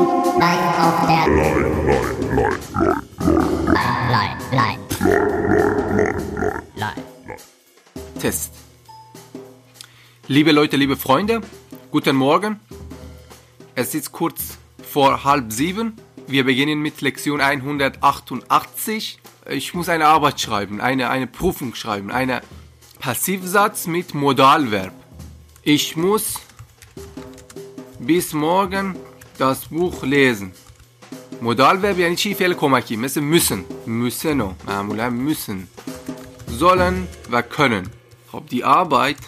live auf der live, live, live. Test. Liebe Leute, liebe Freunde, guten Morgen. Es ist kurz vor halb sieben. Wir beginnen mit Lektion 188. Ich muss eine Arbeit schreiben, eine, eine Prüfung schreiben, einen Passivsatz mit Modalverb. Ich muss bis morgen das Buch lesen. مدال یعنی چی فعل کمکی مثل müssen müssen و معمولا müssen sollen و können خب die Arbeit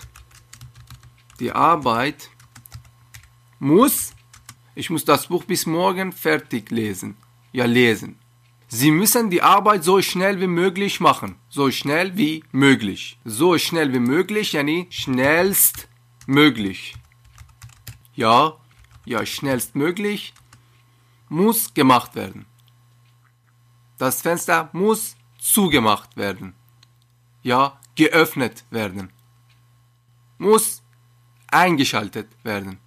die Arbeit muss ich muss das Buch bis morgen fertig lesen ja lesen Sie müssen die Arbeit so schnell wie möglich machen so schnell wie möglich so schnell wie möglich yani schnellst möglich ja ja schnellstmöglich muss gemacht werden. Das Fenster muss zugemacht werden. Ja, geöffnet werden. Muss eingeschaltet werden.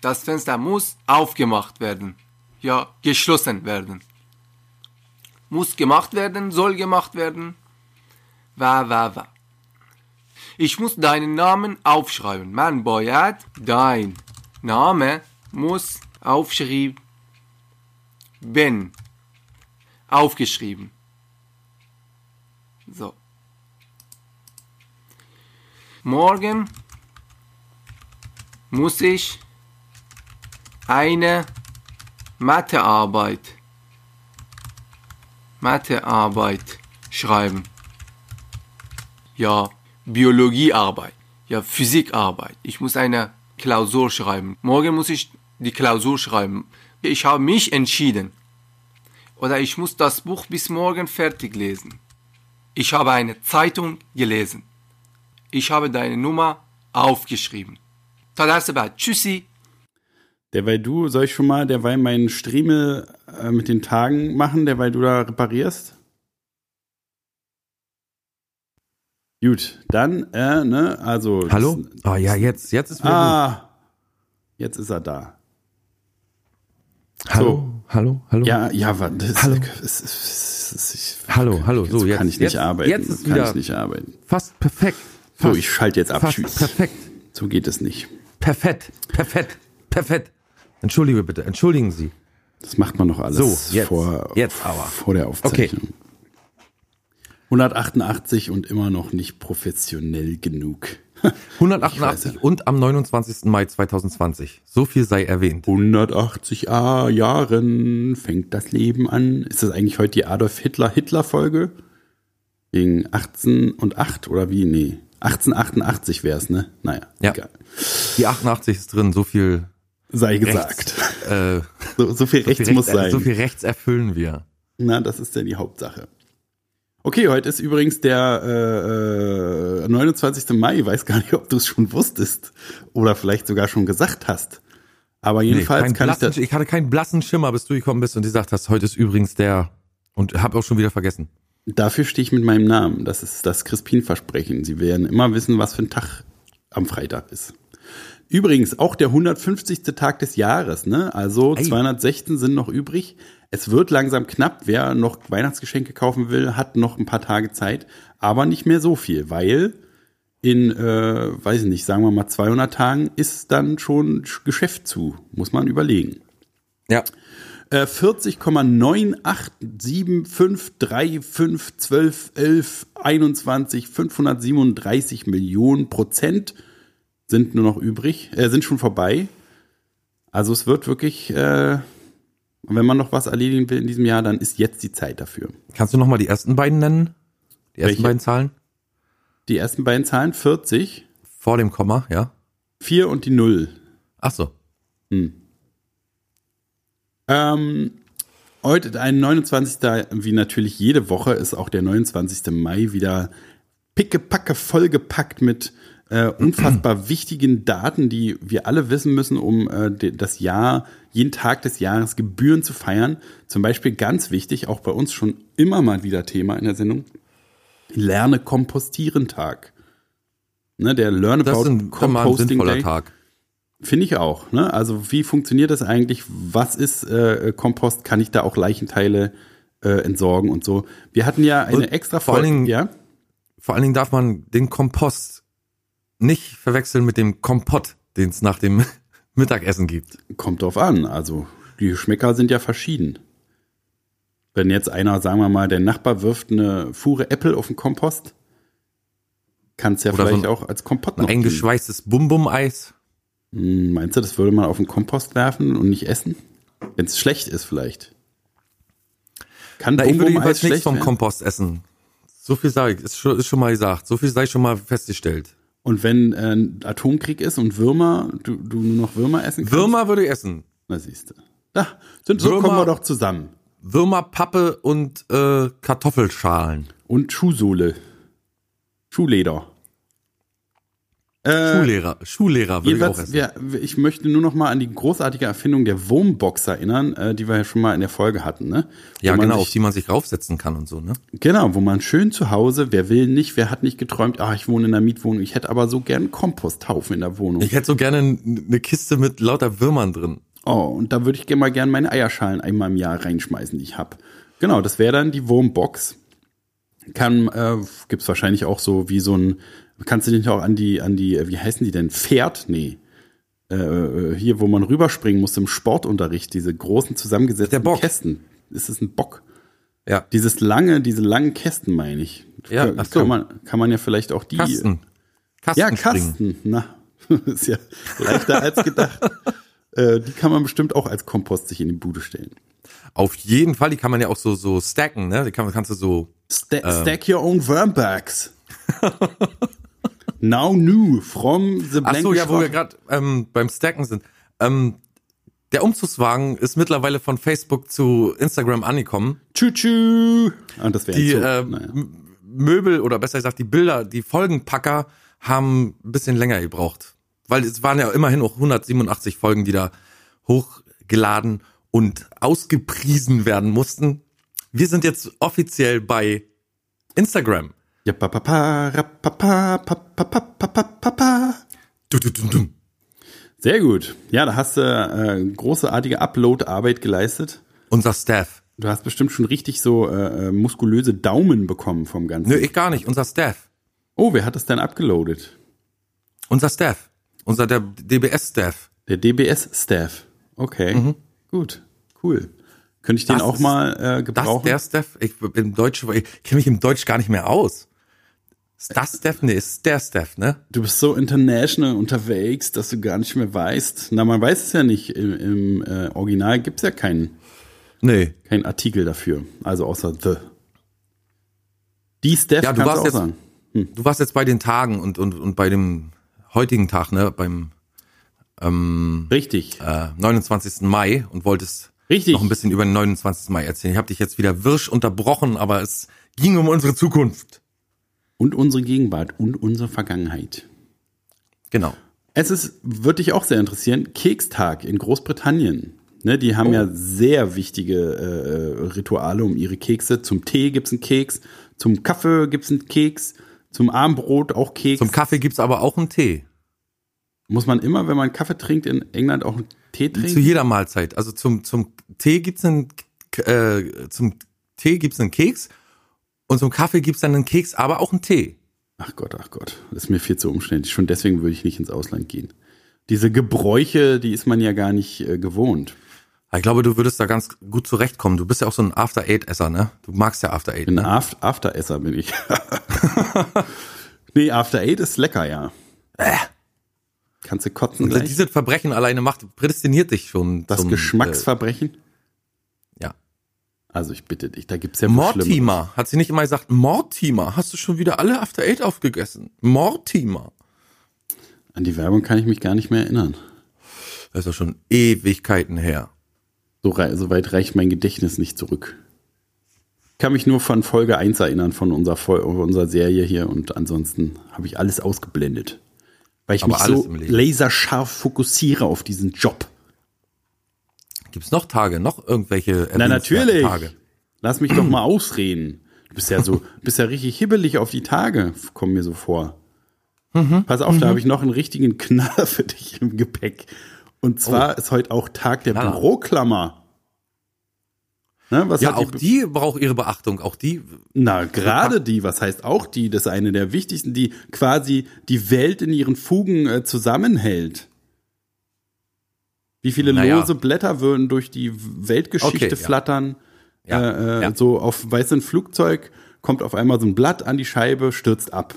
Das Fenster muss aufgemacht werden. Ja, geschlossen werden. Muss gemacht werden, soll gemacht werden. Wa, wa, wa. Ich muss deinen Namen aufschreiben. Man boyat dein Name muss aufschreiben ben aufgeschrieben. So. Morgen muss ich eine Mathearbeit Mathearbeit schreiben. Ja, Biologiearbeit. Ja, Physikarbeit. Ich muss eine Klausur schreiben. Morgen muss ich die Klausur schreiben. Ich habe mich entschieden. Oder ich muss das Buch bis morgen fertig lesen. Ich habe eine Zeitung gelesen. Ich habe deine Nummer aufgeschrieben. Tadasaba, tschüssi. Derweil du, soll ich schon mal derweil meinen Stream äh, mit den Tagen machen, derweil du da reparierst? Gut, dann, äh, ne, also. Hallo? Ah oh, ja, jetzt, jetzt ist wieder Ah, gut. jetzt ist er da. Hallo, so. hallo, hallo. Ja, ja, das, hallo. Es, es, ich, hallo, hallo. So, jetzt kann ich nicht jetzt, arbeiten. Jetzt ist kann wieder ich nicht arbeiten. Fast perfekt. Fast, so, ich schalte jetzt ab. Fast Tschüss. Perfekt. So geht es nicht. Perfekt, perfekt, perfekt. Entschuldige bitte, entschuldigen Sie. Das macht man noch alles so, jetzt, vor, jetzt aber. vor der Aufzeichnung. Okay. 188 und immer noch nicht professionell genug. 188 und am 29. Mai 2020. So viel sei erwähnt. 180 ah, Jahren fängt das Leben an. Ist das eigentlich heute die Adolf Hitler Hitler Folge? Wegen 18 und 8 oder wie? Nee. 1888 wäre es, ne? Naja, ja. egal. Die 88 ist drin, so viel sei gesagt. Rechts, äh, so, so, viel rechts so viel muss rechts, sein. So viel rechts erfüllen wir. Na, das ist ja die Hauptsache. Okay, heute ist übrigens der äh, 29. Mai. Ich weiß gar nicht, ob du es schon wusstest oder vielleicht sogar schon gesagt hast. Aber jedenfalls nee, kann blassen, ich das. Ich hatte keinen blassen Schimmer, bis du gekommen bist und gesagt hast, heute ist übrigens der und habe auch schon wieder vergessen. Dafür stehe ich mit meinem Namen. Das ist das Crispin-Versprechen. Sie werden immer wissen, was für ein Tag am Freitag ist. Übrigens auch der 150. Tag des Jahres, ne? Also Ei. 216 sind noch übrig. Es wird langsam knapp. Wer noch Weihnachtsgeschenke kaufen will, hat noch ein paar Tage Zeit, aber nicht mehr so viel, weil in, äh, weiß ich nicht, sagen wir mal 200 Tagen ist dann schon Geschäft zu. Muss man überlegen. Ja. Äh, 40,987535121 537 Millionen Prozent sind nur noch übrig, äh, sind schon vorbei. Also es wird wirklich, äh, wenn man noch was erledigen will in diesem Jahr, dann ist jetzt die Zeit dafür. Kannst du noch mal die ersten beiden nennen? Die ersten Welche? beiden Zahlen? Die ersten beiden Zahlen 40. Vor dem Komma, ja. 4 und die 0. Ach so. Hm. Ähm, heute, ein 29. wie natürlich jede Woche, ist auch der 29. Mai wieder pickepacke vollgepackt mit äh, unfassbar wichtigen Daten, die wir alle wissen müssen, um äh, das Jahr, jeden Tag des Jahres Gebühren zu feiern. Zum Beispiel ganz wichtig, auch bei uns schon immer mal wieder Thema in der Sendung, Lerne Kompostieren Tag. Ne, der Learn das About ein, Composting Day. Tag. Finde ich auch. Ne? Also wie funktioniert das eigentlich? Was ist äh, Kompost? Kann ich da auch Leichenteile äh, entsorgen und so? Wir hatten ja eine Und extra vor allen Folge. Dingen- Ja? Vor allen Dingen darf man den Kompost nicht verwechseln mit dem Kompott, den es nach dem Mittagessen gibt. Kommt drauf an. Also die Geschmäcker sind ja verschieden. Wenn jetzt einer, sagen wir mal, der Nachbar wirft eine Fuhre Äpfel auf den Kompost, kann es ja Oder so vielleicht ein- auch als Kompott Ein noch dienen. eingeschweißtes Bum-Bum-Eis. Hm, Meinst du, das würde man auf den Kompost werfen und nicht essen? Wenn es schlecht ist vielleicht. Kann Na, ich würde jedenfalls nichts vom werden? Kompost essen. So viel sage ich, ist schon, ist schon mal gesagt. So viel sei schon mal festgestellt. Und wenn äh, ein Atomkrieg ist und Würmer, du, du nur noch Würmer essen kannst? Würmer würde ich essen. Na siehst du. Da, sind, so Würmer- kommen wir doch zusammen. Würmer, Pappe und äh, Kartoffelschalen. Und Schuhsohle. Schuhleder. Äh, Schullehrer, Schullehrer würde ich auch essen. wir, ich möchte nur noch mal an die großartige Erfindung der Wurmbox erinnern, äh, die wir ja schon mal in der Folge hatten. Ne? ja, Wo genau, auf sich, die man sich raufsetzen kann und so, ne? Genau, wo man schön zu Hause, wer will nicht, wer hat nicht geträumt, ah, ich wohne in einer Mietwohnung, ich hätte aber so gern einen Komposthaufen in der Wohnung. Ich hätte so gerne eine Kiste mit lauter Würmern drin. Oh, und da würde ich gerne mal gern meine Eierschalen einmal im Jahr reinschmeißen, die ich hab. Genau, das wäre dann die Wurmbox. Kann, äh, gibt's wahrscheinlich auch so wie so ein, kannst du dich auch an die, an die, wie heißen die denn? Pferd? Nee. Äh, äh, hier, wo man rüberspringen muss im Sportunterricht, diese großen zusammengesetzten. Kästen. Ist es ein Bock? Ja. Dieses lange, diese langen Kästen, meine ich. Ja, kann, so. kann, man, kann man ja vielleicht auch die. Kasten. Kasten Ja, springen. Kasten. Na, ist ja leichter als gedacht. äh, die kann man bestimmt auch als Kompost sich in die Bude stellen. Auf jeden Fall, die kann man ja auch so, so stacken, ne? Die kann, kannst du so, Sta Stack your own wormbags. Now new from the Ach blank so, ja, wo wir gerade ähm, beim Stacken sind. Ähm, der Umzugswagen ist mittlerweile von Facebook zu Instagram angekommen. Tschü tschü. Ah, das wäre Die äh, naja. Möbel oder besser gesagt die Bilder, die Folgenpacker haben ein bisschen länger gebraucht. Weil es waren ja immerhin auch 187 Folgen, die da hochgeladen und ausgepriesen werden mussten. Wir sind jetzt offiziell bei Instagram. Ja, pa, pa, pa, ra, pa, pa, pa, pa, pa, pa, pa, pa, pa. Du, du, du, du. Sehr gut. Ja, da hast du äh, großartige Upload-Arbeit geleistet. Unser Staff. Du hast bestimmt schon richtig so äh, äh, muskulöse Daumen bekommen vom Ganzen. Nö, ich gar nicht. Unser Staff. Oh, wer hat das denn abgeloadet? Unser Staff. Unser der DBS-Staff. Der DBS-Staff. Okay, gut, cool. Könnte ich den Mhm. Das auch ist- mal äh, Das gebrauchen? der Staff? Ich im Deutsch, ich kenne mich im Deutsch gar nicht mehr aus. Ist das Staff? Nee, ist der Staff, ne? du bist so international unterwegs, dass du gar nicht mehr weißt. Na, man weiß es ja nicht. Im, im äh, Original gibt's ja keinen Nee. keinen Artikel dafür. Also außer The. Die Staff Ja, du warst jetzt, sagen. du warst jetzt bei den Tagen und, und, und bei dem heutigen Tag, ne? Beim Richtig. äh, 29. Mai und wolltest Richtig. noch ein bisschen über den 29. Mai erzählen. Ich habe dich jetzt wieder wirsch unterbrochen, aber es ging um unsere Zukunft. Und unsere Gegenwart und unsere Vergangenheit. Genau. Es ist, würde dich auch sehr interessieren, Kekstag in Großbritannien. Ne, die haben ja sehr wichtige äh, Rituale um ihre Kekse. Zum Tee gibt's einen Keks, zum Kaffee gibt's einen Keks, zum Abendbrot auch Keks. Zum Kaffee gibt's aber auch einen Tee. Muss man immer, wenn man Kaffee trinkt, in England auch einen Tee Zu trinken? jeder Mahlzeit. Also zum, zum Tee gibt's einen, äh, zum Tee gibt's einen Keks und zum Kaffee gibt's dann einen Keks, aber auch einen Tee. Ach Gott, ach Gott. Das ist mir viel zu umständlich. Schon deswegen würde ich nicht ins Ausland gehen. Diese Gebräuche, die ist man ja gar nicht äh, gewohnt. Ich glaube, du würdest da ganz gut zurechtkommen. Du bist ja auch so ein After-Eight-Esser, ne? Du magst ja After-Eight, Ein ne? Aft After-Esser bin ich. nee, After Eight ist lecker, ja. Kannst du kotzen gleich? dieses Verbrechen alleine macht, prädestiniert dich schon. Das zum, Geschmacksverbrechen? Äh. Also ich bitte dich, da gibt's ja. Mortimer. Hat sie nicht immer gesagt, Mortimer, hast du schon wieder alle After-Eight aufgegessen? Mortimer. An die Werbung kann ich mich gar nicht mehr erinnern. Das ist ja schon Ewigkeiten her. So, rei- so weit reicht mein Gedächtnis nicht zurück. Ich kann mich nur von Folge 1 erinnern, von unserer, Fol unserer Serie hier und ansonsten habe ich alles ausgeblendet. Weil ich Aber mich so laserscharf fokussiere auf diesen Job. Gibt's noch Tage, noch irgendwelche Na natürlich. Tage? Lass mich doch mal ausreden. Du bist ja so, bist ja richtig hibbelig auf die Tage, komm mir so vor. Pass auf, da habe ich noch einen richtigen Knaller für dich im Gepäck. Und zwar ist heute auch Tag der Knaller. Büroklammer. Ne, was Ja, auch die braucht ihre Beachtung. Auch die, Na, gerade die, was heißt auch die? Das ist eine der wichtigsten, die quasi die Welt in ihren Fugen äh, zusammenhält. Wie viele Naja. lose Blätter würden durch die Weltgeschichte Okay, ja. flattern? Ja, Äh, äh, ja. So auf ein Flugzeug kommt auf einmal so ein Blatt an die Scheibe, stürzt ab.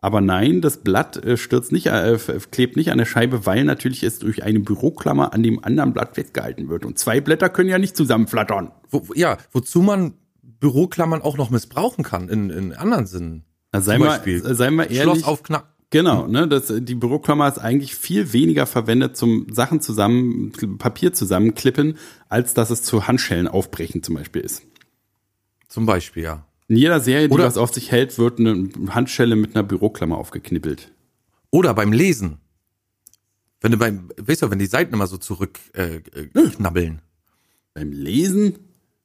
Aber nein, das Blatt äh, stürzt nicht, äh, klebt nicht an der Scheibe, weil natürlich es durch eine Büroklammer an dem anderen Blatt festgehalten wird. Und zwei Blätter können ja nicht zusammenflattern. wo, ja, wozu man Büroklammern auch noch missbrauchen kann in, in anderen Sinnen. Na, sei Zum mal, Beispiel sei mal ehrlich. Schloss auf Knapp. Genau, ne, das, die Büroklammer ist eigentlich viel weniger verwendet zum Sachen zusammen, Papier zusammenklippen, als dass es zu Handschellen aufbrechen zum Beispiel ist. Zum Beispiel, ja. In jeder Serie, die Oder- was auf sich hält, wird eine Handschelle mit einer Büroklammer aufgeknippelt. Oder beim Lesen. Wenn du beim, weißt du, wenn die Seiten immer so zurück äh, äh, knabbeln. Beim Lesen?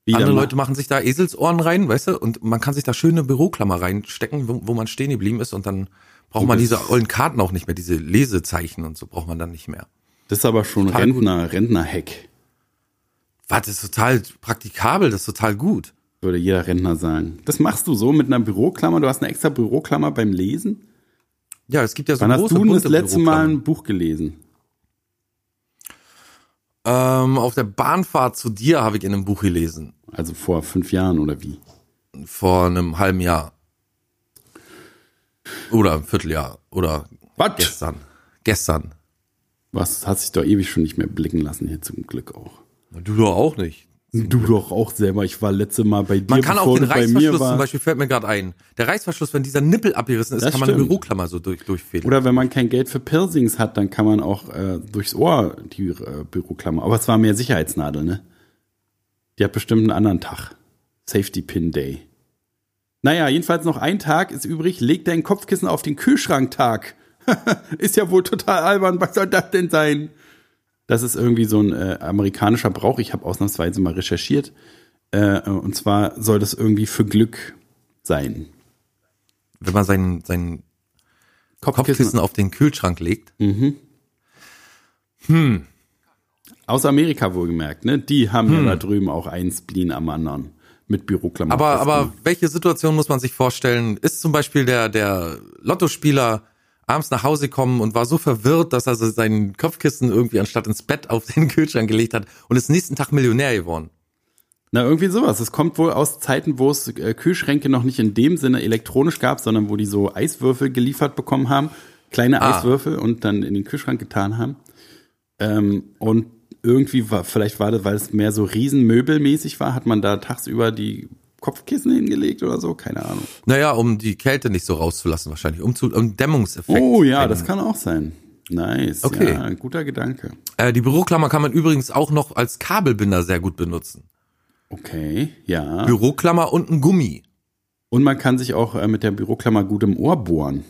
Wie Andere Leute machen sich da Eselsohren rein, weißt du, und man kann sich da schöne Büroklammer reinstecken, wo, wo man stehen geblieben ist und dann braucht man diese ollen Karten auch nicht mehr, diese Lesezeichen und so braucht man dann nicht mehr. Das ist aber schon Total. Rentner, Rentner-Hack, Was, das ist total praktikabel, das ist total gut. würde jeder Rentner sagen. Das machst du so mit einer Büroklammer? Du hast eine extra Büroklammer beim Lesen? Ja, es gibt ja so Wann hast große du denn das letzte Mal ein Buch gelesen? Ähm, auf der Bahnfahrt zu dir habe ich in einem Buch gelesen. Also vor fünf Jahren oder wie? Vor einem halben Jahr. Oder ein Vierteljahr. Oder Was? gestern. Gestern. Was hat sich doch ewig schon nicht mehr blicken lassen hier zum Glück auch. Du doch auch nicht. Du doch auch selber. Ich war letzte Mal bei dir, Man kann auch den Reißverschluss zum. Beispiel, fällt mir gerade ein. Der Reißverschluss, wenn dieser Nippel abgerissen ist, Das kann man eine stimmt. Büroklammer so durch, durchfädeln. Oder wenn man kein Geld für Piercings hat, dann kann man auch äh, durchs Ohr die äh, Büroklammer. Aber es war mehr Sicherheitsnadel, ne? Die hat bestimmt einen anderen Tag. Safety Pin Day. Naja, jedenfalls noch ein Tag ist übrig. Leg dein Kopfkissen auf den Kühlschranktag. ist ja wohl total albern. Was soll das denn sein? Das ist irgendwie so ein äh, amerikanischer Brauch. Ich habe ausnahmsweise mal recherchiert. Äh, und zwar soll das irgendwie für Glück sein. wenn man sein, sein Kopfkissen auf den Kühlschrank legt. Aus Amerika wohlgemerkt, ne? Die haben ja da drüben auch einen Spleen am anderen mit Büroklammer. Hm. Aber, aber welche Situation muss man sich vorstellen? Ist zum Beispiel der, der Lottospieler abends nach Hause gekommen und war so verwirrt, dass er so sein Kopfkissen irgendwie anstatt ins Bett auf den Kühlschrank gelegt hat und ist nächsten Tag Millionär geworden. Na, irgendwie sowas. Es kommt wohl aus Zeiten, wo es äh, Kühlschränke noch nicht in dem Sinne elektronisch gab, sondern wo die so Eiswürfel geliefert bekommen haben. Kleine Ah. Eiswürfel und dann in den Kühlschrank getan haben. Ähm, und irgendwie war, vielleicht war das, weil es mehr so riesenmöbelmäßig war, hat man da tagsüber die Kopfkissen hingelegt oder so, keine Ahnung. Naja, um die Kälte nicht so rauszulassen wahrscheinlich, um zu, um Dämmungseffekt. Oh ja, das kann auch sein. Nice. Okay. Ja, guter Gedanke. Äh, die Büroklammer kann man übrigens auch noch als Kabelbinder sehr gut benutzen. Okay, ja. Büroklammer und ein Gummi. Und man kann sich auch äh, mit der Büroklammer gut im Ohr bohren.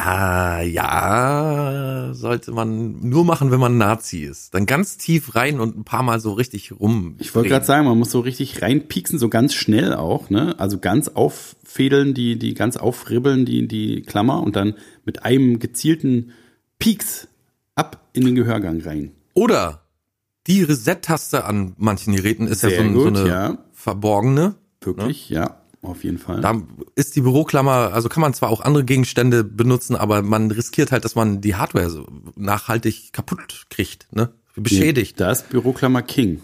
Ah, ja, sollte man nur machen, wenn man Nazi ist. Dann ganz tief rein und ein paar Mal so richtig rum. Ich wollte gerade sagen, man muss so richtig reinpieksen, so ganz schnell auch, ne? Also ganz auffädeln, die, die ganz aufribbeln, die, die Klammer und dann mit einem gezielten Pieks ab in den Gehörgang rein. Oder die Reset-Taste an manchen Geräten ist ja Sehr so, ein, gut, so eine ja. verborgene. Wirklich, ja, auf jeden Fall. Da ist die Büroklammer, also kann man zwar auch andere Gegenstände benutzen, aber man riskiert halt, dass man die Hardware so nachhaltig kaputt kriegt, ne? Beschädigt. Da ist Büroklammer King.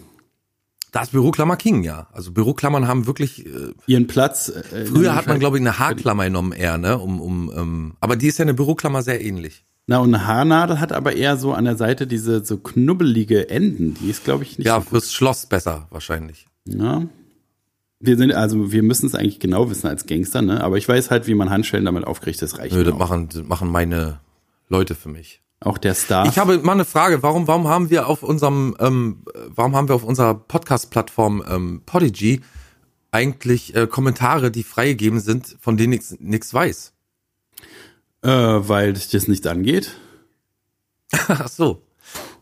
Da ist Büroklammer King, ja. Also Büroklammern haben wirklich, äh, Ihren Platz. Äh, früher hat man, glaube ich, eine Haarklammer genommen eher, ne? Um, um, ähm, aber die ist ja eine Büroklammer sehr ähnlich. Na, und eine Haarnadel hat aber eher so an der Seite diese so knubbelige Enden. Die ist, glaube ich, nicht Ja, so fürs Schloss besser wahrscheinlich. Ja. Wir sind, also wir müssen es eigentlich genau wissen als Gangster, ne? Aber ich weiß halt, wie man Handschellen damit aufkriegt, das reicht Nö, das auch. machen, das machen meine Leute für mich. Auch der Star. Ich habe mal eine Frage, warum, warum haben wir auf unserem, ähm, warum haben wir auf unserer Podcast-Plattform ähm, Podigy eigentlich äh, Kommentare, die freigegeben sind, von denen ich nichts weiß? Äh, weil dich das nicht angeht. Ach so.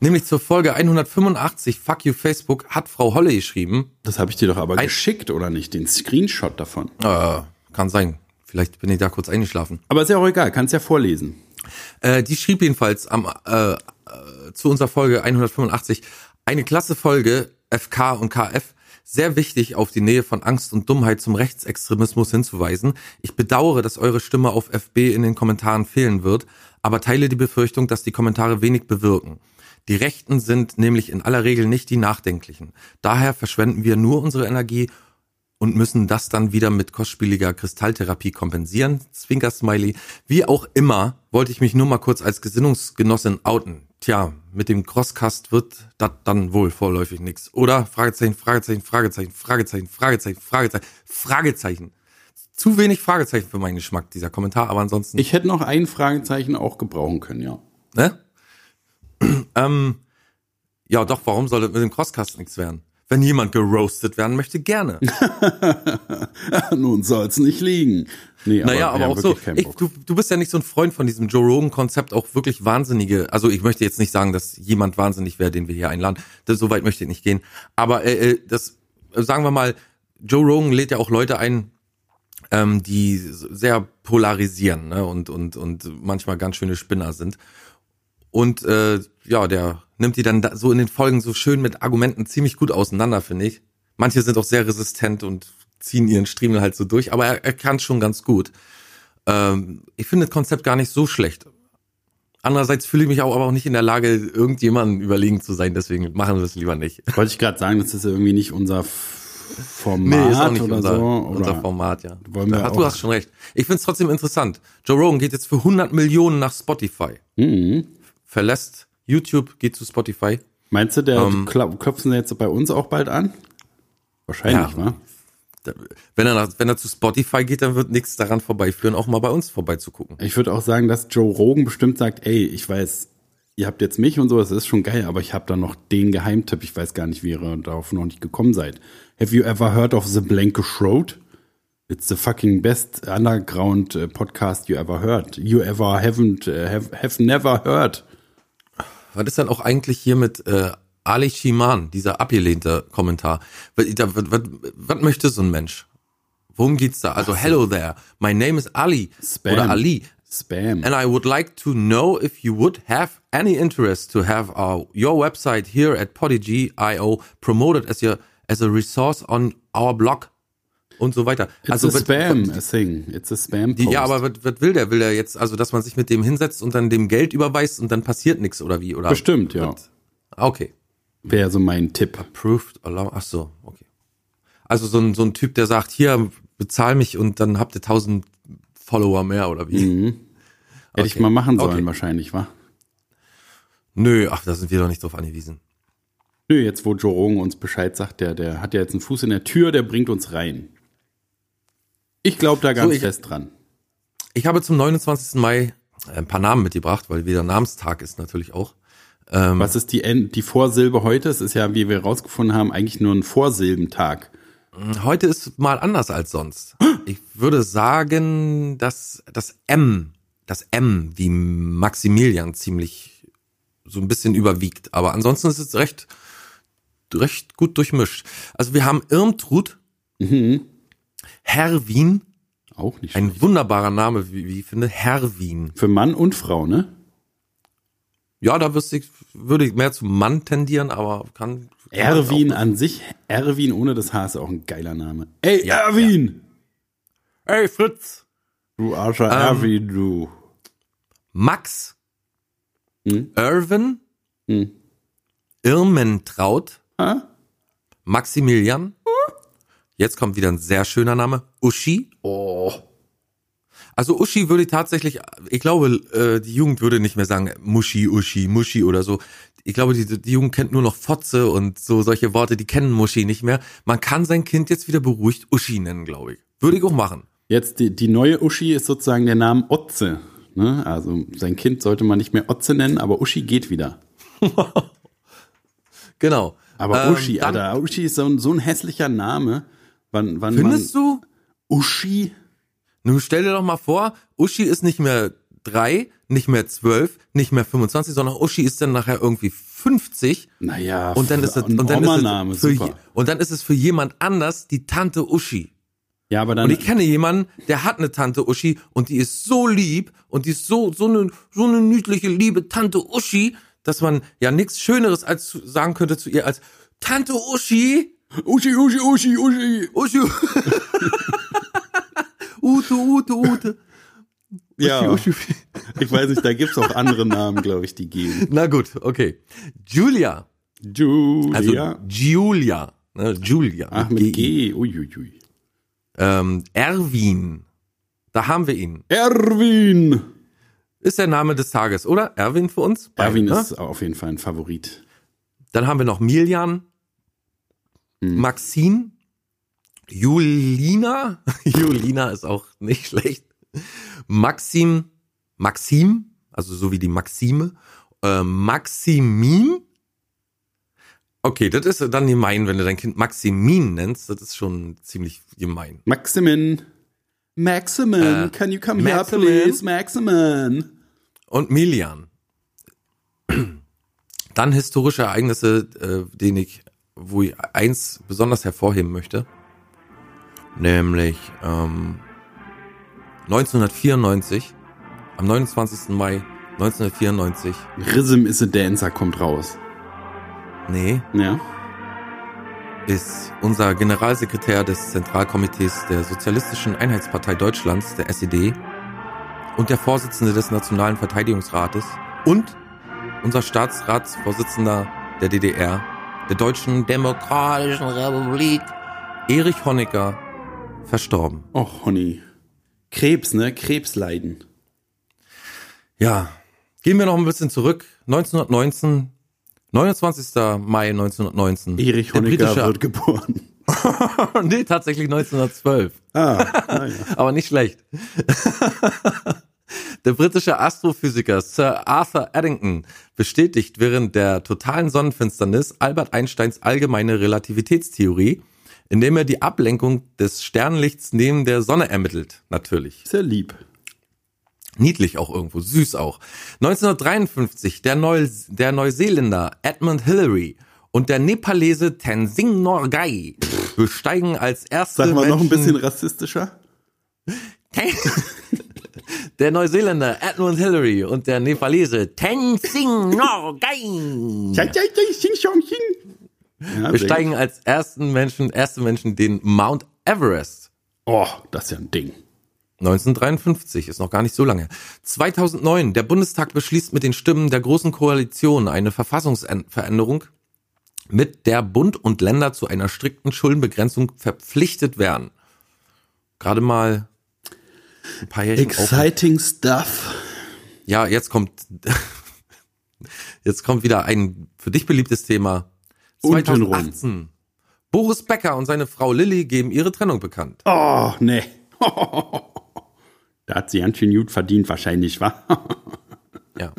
Nämlich zur Folge 185, Fuck You Facebook, hat Frau Holle geschrieben. Das habe ich dir doch aber Ein- geschickt, oder nicht? Den Screenshot davon. Äh, kann sein. Vielleicht bin ich da kurz eingeschlafen. Aber ist ja auch egal, kannst ja vorlesen. Äh, die schrieb jedenfalls am, äh, äh, zu unserer Folge 185 eine klasse Folge FK und KF. Sehr wichtig, auf die Nähe von Angst und Dummheit zum Rechtsextremismus hinzuweisen. Ich bedauere, dass eure Stimme auf FB in den Kommentaren fehlen wird, aber teile die Befürchtung, dass die Kommentare wenig bewirken. Die Rechten sind nämlich in aller Regel nicht die Nachdenklichen. Daher verschwenden wir nur unsere Energie und müssen das dann wieder mit kostspieliger Kristalltherapie kompensieren. Zwinker Smiley. Wie auch immer, wollte ich mich nur mal kurz als Gesinnungsgenossin outen. Tja, mit dem Crosscast wird das dann wohl vorläufig nix. Oder? Fragezeichen, Fragezeichen, Fragezeichen, Fragezeichen, Fragezeichen, Fragezeichen, Fragezeichen. Zu wenig Fragezeichen für meinen Geschmack, dieser Kommentar, aber ansonsten. Ich hätte noch ein Fragezeichen auch gebrauchen können, ja. Ne? ähm, ja, doch, warum soll das mit dem Crosscast nichts werden? Wenn jemand geroastet werden möchte, gerne. Nun soll's nicht liegen. Nee, naja, aber haben auch so, ich, du, du bist ja nicht so ein Freund von diesem Joe Rogan-Konzept, auch wirklich wahnsinnige, also ich möchte jetzt nicht sagen, dass jemand wahnsinnig wäre, den wir hier einladen, das, so weit möchte ich nicht gehen, aber äh, äh, das, sagen wir mal, Joe Rogan lädt ja auch Leute ein, ähm, die sehr polarisieren ne? und, und, und manchmal ganz schöne Spinner sind. Und äh, ja, der nimmt die dann da so in den Folgen so schön mit Argumenten ziemlich gut auseinander, finde ich. Manche sind auch sehr resistent und ziehen ihren Striemel halt so durch, aber er, er kann schon ganz gut. Ähm, ich finde das Konzept gar nicht so schlecht. Andererseits fühle ich mich auch aber auch nicht in der Lage, irgendjemandem überlegen zu sein, deswegen machen wir es lieber nicht. Wollte ich gerade sagen, das ist irgendwie nicht unser Format Nee, ist auch nicht oder unser, so. unser Oder Format, ja. wollen wir auch- du hast schon recht. Ich finde es trotzdem interessant. Joe Rogan geht jetzt für 100 Millionen nach Spotify. Mhm. Verlässt YouTube, geht zu Spotify. Meinst du, der Ähm, klopfen sie jetzt bei uns auch bald an? Wahrscheinlich, Ja. wa? Da- Wenn er, nach, wenn er zu Spotify geht, dann wird nichts daran vorbeiführen, auch mal bei uns vorbeizugucken. Ich würde auch sagen, dass Joe Rogan bestimmt sagt, ey, ich weiß, ihr habt jetzt mich und so, das ist schon geil, aber ich habe da noch den Geheimtipp, ich weiß gar nicht, wie ihr darauf noch nicht gekommen seid. Have you ever heard of The Blanke Road? It's the fucking best underground uh, podcast you ever heard. You ever haven't, uh, have, have never heard. Was ist denn auch eigentlich hier mit äh, Ali Shiman, dieser abgelehnte Kommentar? Was, was, was, was möchte so ein Mensch? Worum geht's da? Also, hello there, my name is Ali Spam. oder Ali. Spam. And I would like to know if you would have any interest to have our, your website here at Podigy.io promoted as your as a resource on our blog und so weiter. It's also a spam a thing. It's a spam post. ja, aber was, was will der? Will der jetzt, also dass man sich mit dem hinsetzt und dann dem Geld überweist und dann passiert nichts oder wie? Oder Bestimmt, ja. Ah, Okay. Wäre so mein Tipp. Approved, allow, ach so, okay. Also so ein, so ein Typ, der sagt, hier, bezahl mich und dann habt ihr tausend Follower mehr oder wie? Mhm. Hätte ich Okay. mal machen sollen, Okay. wahrscheinlich, wa? Nö, ach, da sind wir doch nicht drauf angewiesen. Nö, jetzt wo Joe Rogan uns Bescheid sagt, der, der hat ja jetzt einen Fuß in der Tür, der bringt uns rein. Ich glaube da ganz ich- fest dran. Ich habe zum 29. Mai ein paar Namen mitgebracht, weil wieder Namenstag ist natürlich auch. Ähm, Was ist die, die Vorsilbe heute? Es ist ja, wie wir rausgefunden haben, eigentlich nur ein Vorsilbentag. Heute ist mal anders als sonst. Ich würde sagen, dass das M, das M wie Maximilian ziemlich so ein bisschen überwiegt. Aber ansonsten ist es recht, recht gut durchmischt. Also wir haben Irmtrud, Herwin, Auch nicht ein schlecht. wunderbarer Name, wie, ich finde, Herwin. Für Mann und Frau, ne? Ja, da ich, würde ich mehr zum Mann tendieren, aber kann. kann Erwin an sich, Erwin ohne das H ist auch ein geiler Name. Ey, Ja, Erwin! Hey Fritz! Du Arscher Ähm, Erwin, du. Max, Hm? Irwin, Hm. Irmentraut, Ah? Maximilian. Jetzt kommt wieder ein sehr schöner Name. Uschi. Oh. Also Uschi würde ich tatsächlich, ich glaube, äh, die Jugend würde nicht mehr sagen Muschi, Uschi, Muschi oder so. Ich glaube, die, die Jugend kennt nur noch Fotze und so solche Worte, die kennen Muschi nicht mehr. Man kann sein Kind jetzt wieder beruhigt Uschi nennen, glaube ich. Würde ich auch machen. Jetzt die, die neue Uschi ist sozusagen der Name Otze. Ne? Also sein Kind sollte man nicht mehr Otze nennen, aber Uschi geht wieder. Genau. Aber Ähm, Uschi, Alter, Uschi ist so ein, so ein hässlicher Name. Wann, wann Findest man, du? Uschi? Nun stell dir doch mal vor, Uschi ist nicht mehr drei, nicht mehr zwölf, nicht mehr 25, sondern Uschi ist dann nachher irgendwie 50 Naja, und dann ist es, ein und dann ist Oma-Name, es für, super. und dann ist es für jemand anders die Tante Uschi. Ja, aber dann. Und ich kenne jemanden, der hat eine Tante Uschi und die ist so lieb und die ist so, so eine, so eine niedliche, liebe Tante Uschi, dass man ja nichts Schöneres als zu, sagen könnte zu ihr als Tante Uschi, Uschi, Uschi, Uschi, Uschi. Uschi. Ute, Ute, Ute. Ja. Uschi, Uschi. Ich weiß nicht, da gibt's auch andere Namen, glaube ich, die gehen. Na gut, okay. Julia. Julia. Also Julia. Ne, Julia. Ach, mit G. Uiuiui. Ähm, Erwin. Da haben wir ihn. Erwin. Ist der Name des Tages, oder? Erwin für uns? Beide, Erwin ne? ist auf jeden Fall ein Favorit. Dann haben wir noch Miljan, Hm. Maxine, Julina. Julina ist auch nicht schlecht. Maxim, Maxim, also so wie die Maxime. Äh, Maximin. Okay, das ist dann gemein, wenn du dein Kind Maximin nennst. Das ist schon ziemlich gemein. Maximin. Maximin, Äh, can you come Maximin? here, please? Maximin. Und Milian. Dann historische Ereignisse, äh, den ich, wo ich eins besonders hervorheben möchte. Nämlich ähm, 1994, am 29. Mai 1994. Rhythm is a Dancer kommt raus. Nee, Ja. ist unser Generalsekretär des Zentralkomitees der Sozialistischen Einheitspartei Deutschlands, der SED, und der Vorsitzende des Nationalen Verteidigungsrates und unser Staatsratsvorsitzender der DDR, der Deutschen Demokratischen Republik, Erich Honecker, verstorben. Och, Honey. Krebs, ne? Krebsleiden. Ja, gehen wir noch ein bisschen zurück. 1919, 29. Mai 1919. Erich Honecker wird geboren. nee, tatsächlich 1912. Ah, ah ja. aber nicht schlecht. Der britische Astrophysiker Sir Arthur Eddington bestätigt während der totalen Sonnenfinsternis Albert Einsteins allgemeine Relativitätstheorie, indem er die Ablenkung des Sternlichts neben der Sonne ermittelt. Natürlich. Sehr lieb. Niedlich auch irgendwo, süß auch. 1953 der, Neu der Neuseeländer Edmund Hillary und der Nepalese Tenzing Norgay besteigen als erste Sag mal noch ein Menschen- bisschen rassistischer. Der Neuseeländer Edmund Hillary und der Nepalese Xiong, Xing. Ja, besteigen als ersten Menschen, erste Menschen den Mount Everest. Oh, das ist ja ein Ding. 1953 ist noch gar nicht so lange. 2009 der Bundestag beschließt mit den Stimmen der großen Koalition eine Verfassungsveränderung, mit der Bund und Länder zu einer strikten Schuldenbegrenzung verpflichtet werden. Gerade mal ein paar Jährchen auf. Exciting stuff. Ja, jetzt kommt jetzt kommt wieder ein für dich beliebtes Thema. Untenrum. 2018. Boris Becker und seine Frau Lilly geben ihre Trennung bekannt. Oh, nee. da hat sie ganz schön gut verdient wahrscheinlich, wa? Ja.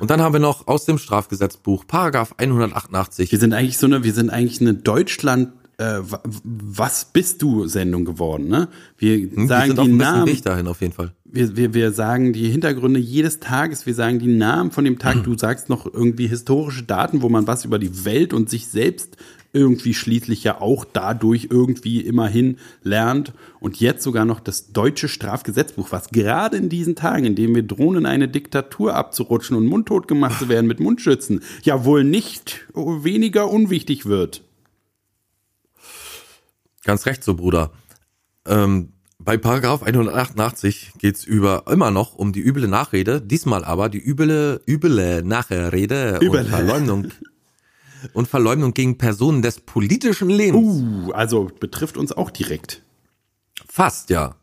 Und dann haben wir noch aus dem Strafgesetzbuch Paragraph 188. Wir sind eigentlich so eine, wir sind eigentlich eine Deutschland, äh, wa- was bist du Sendung geworden, ne? Wir Hm, wir sagen auf die Namen, Weg dahin auf jeden Fall. wir, wir, wir sagen die Hintergründe jedes Tages, wir sagen die Namen von dem Tag, du sagst noch irgendwie historische Daten, wo man was über die Welt und sich selbst irgendwie schließlich ja auch dadurch irgendwie immerhin lernt und jetzt sogar noch das deutsche Strafgesetzbuch, was gerade in diesen Tagen, in denen wir drohen, in eine Diktatur abzurutschen und mundtot gemacht zu werden mit Mundschützen, ja wohl nicht weniger unwichtig wird. Ganz recht so, Bruder. Ähm, bei Paragraph 188 geht's über immer noch um die üble Nachrede, diesmal aber die üble, üble Nachrede Üble. und Verleumdung und Verleumdung gegen Personen des politischen Lebens. Uh, also betrifft uns auch direkt. Fast, ja.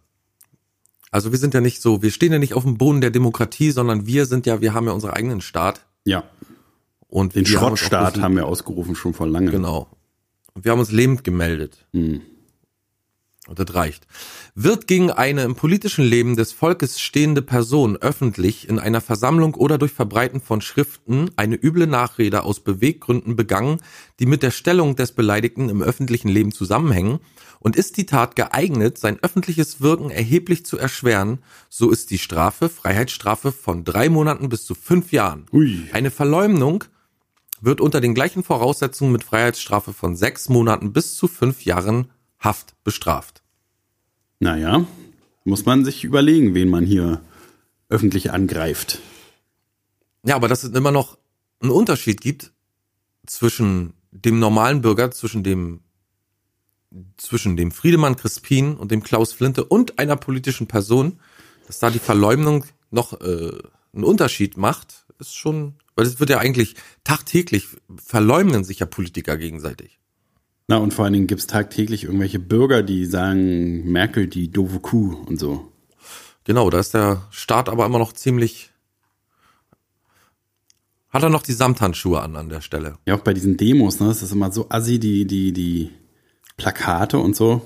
Also wir sind ja nicht so, wir stehen ja nicht auf dem Boden der Demokratie, sondern wir sind ja, wir haben ja unseren eigenen Staat Ja, und den haben Schrottstaat bes- haben wir ausgerufen schon vor lange. Genau. Und wir haben uns lebend gemeldet. Hm. Und das reicht. Wird gegen eine im politischen Leben des Volkes stehende Person öffentlich in einer Versammlung oder durch Verbreiten von Schriften eine üble Nachrede aus Beweggründen begangen, die mit der Stellung des Beleidigten im öffentlichen Leben zusammenhängen, und ist die Tat geeignet, sein öffentliches Wirken erheblich zu erschweren, so ist die Strafe Freiheitsstrafe von drei Monaten bis zu fünf Jahren. Ui. Eine Verleumdung wird unter den gleichen Voraussetzungen mit Freiheitsstrafe von sechs Monaten bis zu fünf Jahren Haft bestraft. Naja, muss man sich überlegen, wen man hier öffentlich angreift. Ja, aber dass es immer noch einen Unterschied gibt zwischen dem normalen Bürger, zwischen dem zwischen dem Friedemann Crispin und dem Klaus Flinte und einer politischen Person, dass da die Verleumdung noch äh, einen Unterschied macht, ist schon, weil es wird ja eigentlich tagtäglich verleumden sich ja Politiker gegenseitig. Na, und vor allen Dingen gibt's tagtäglich irgendwelche Bürger, die sagen, Merkel, die doofe Kuh und so. Genau, da ist der Staat aber immer noch ziemlich. Hat er noch die Samthandschuhe an an der Stelle? Ja, auch bei diesen Demos, ne? Das ist immer so assi, die, die, die Plakate und so.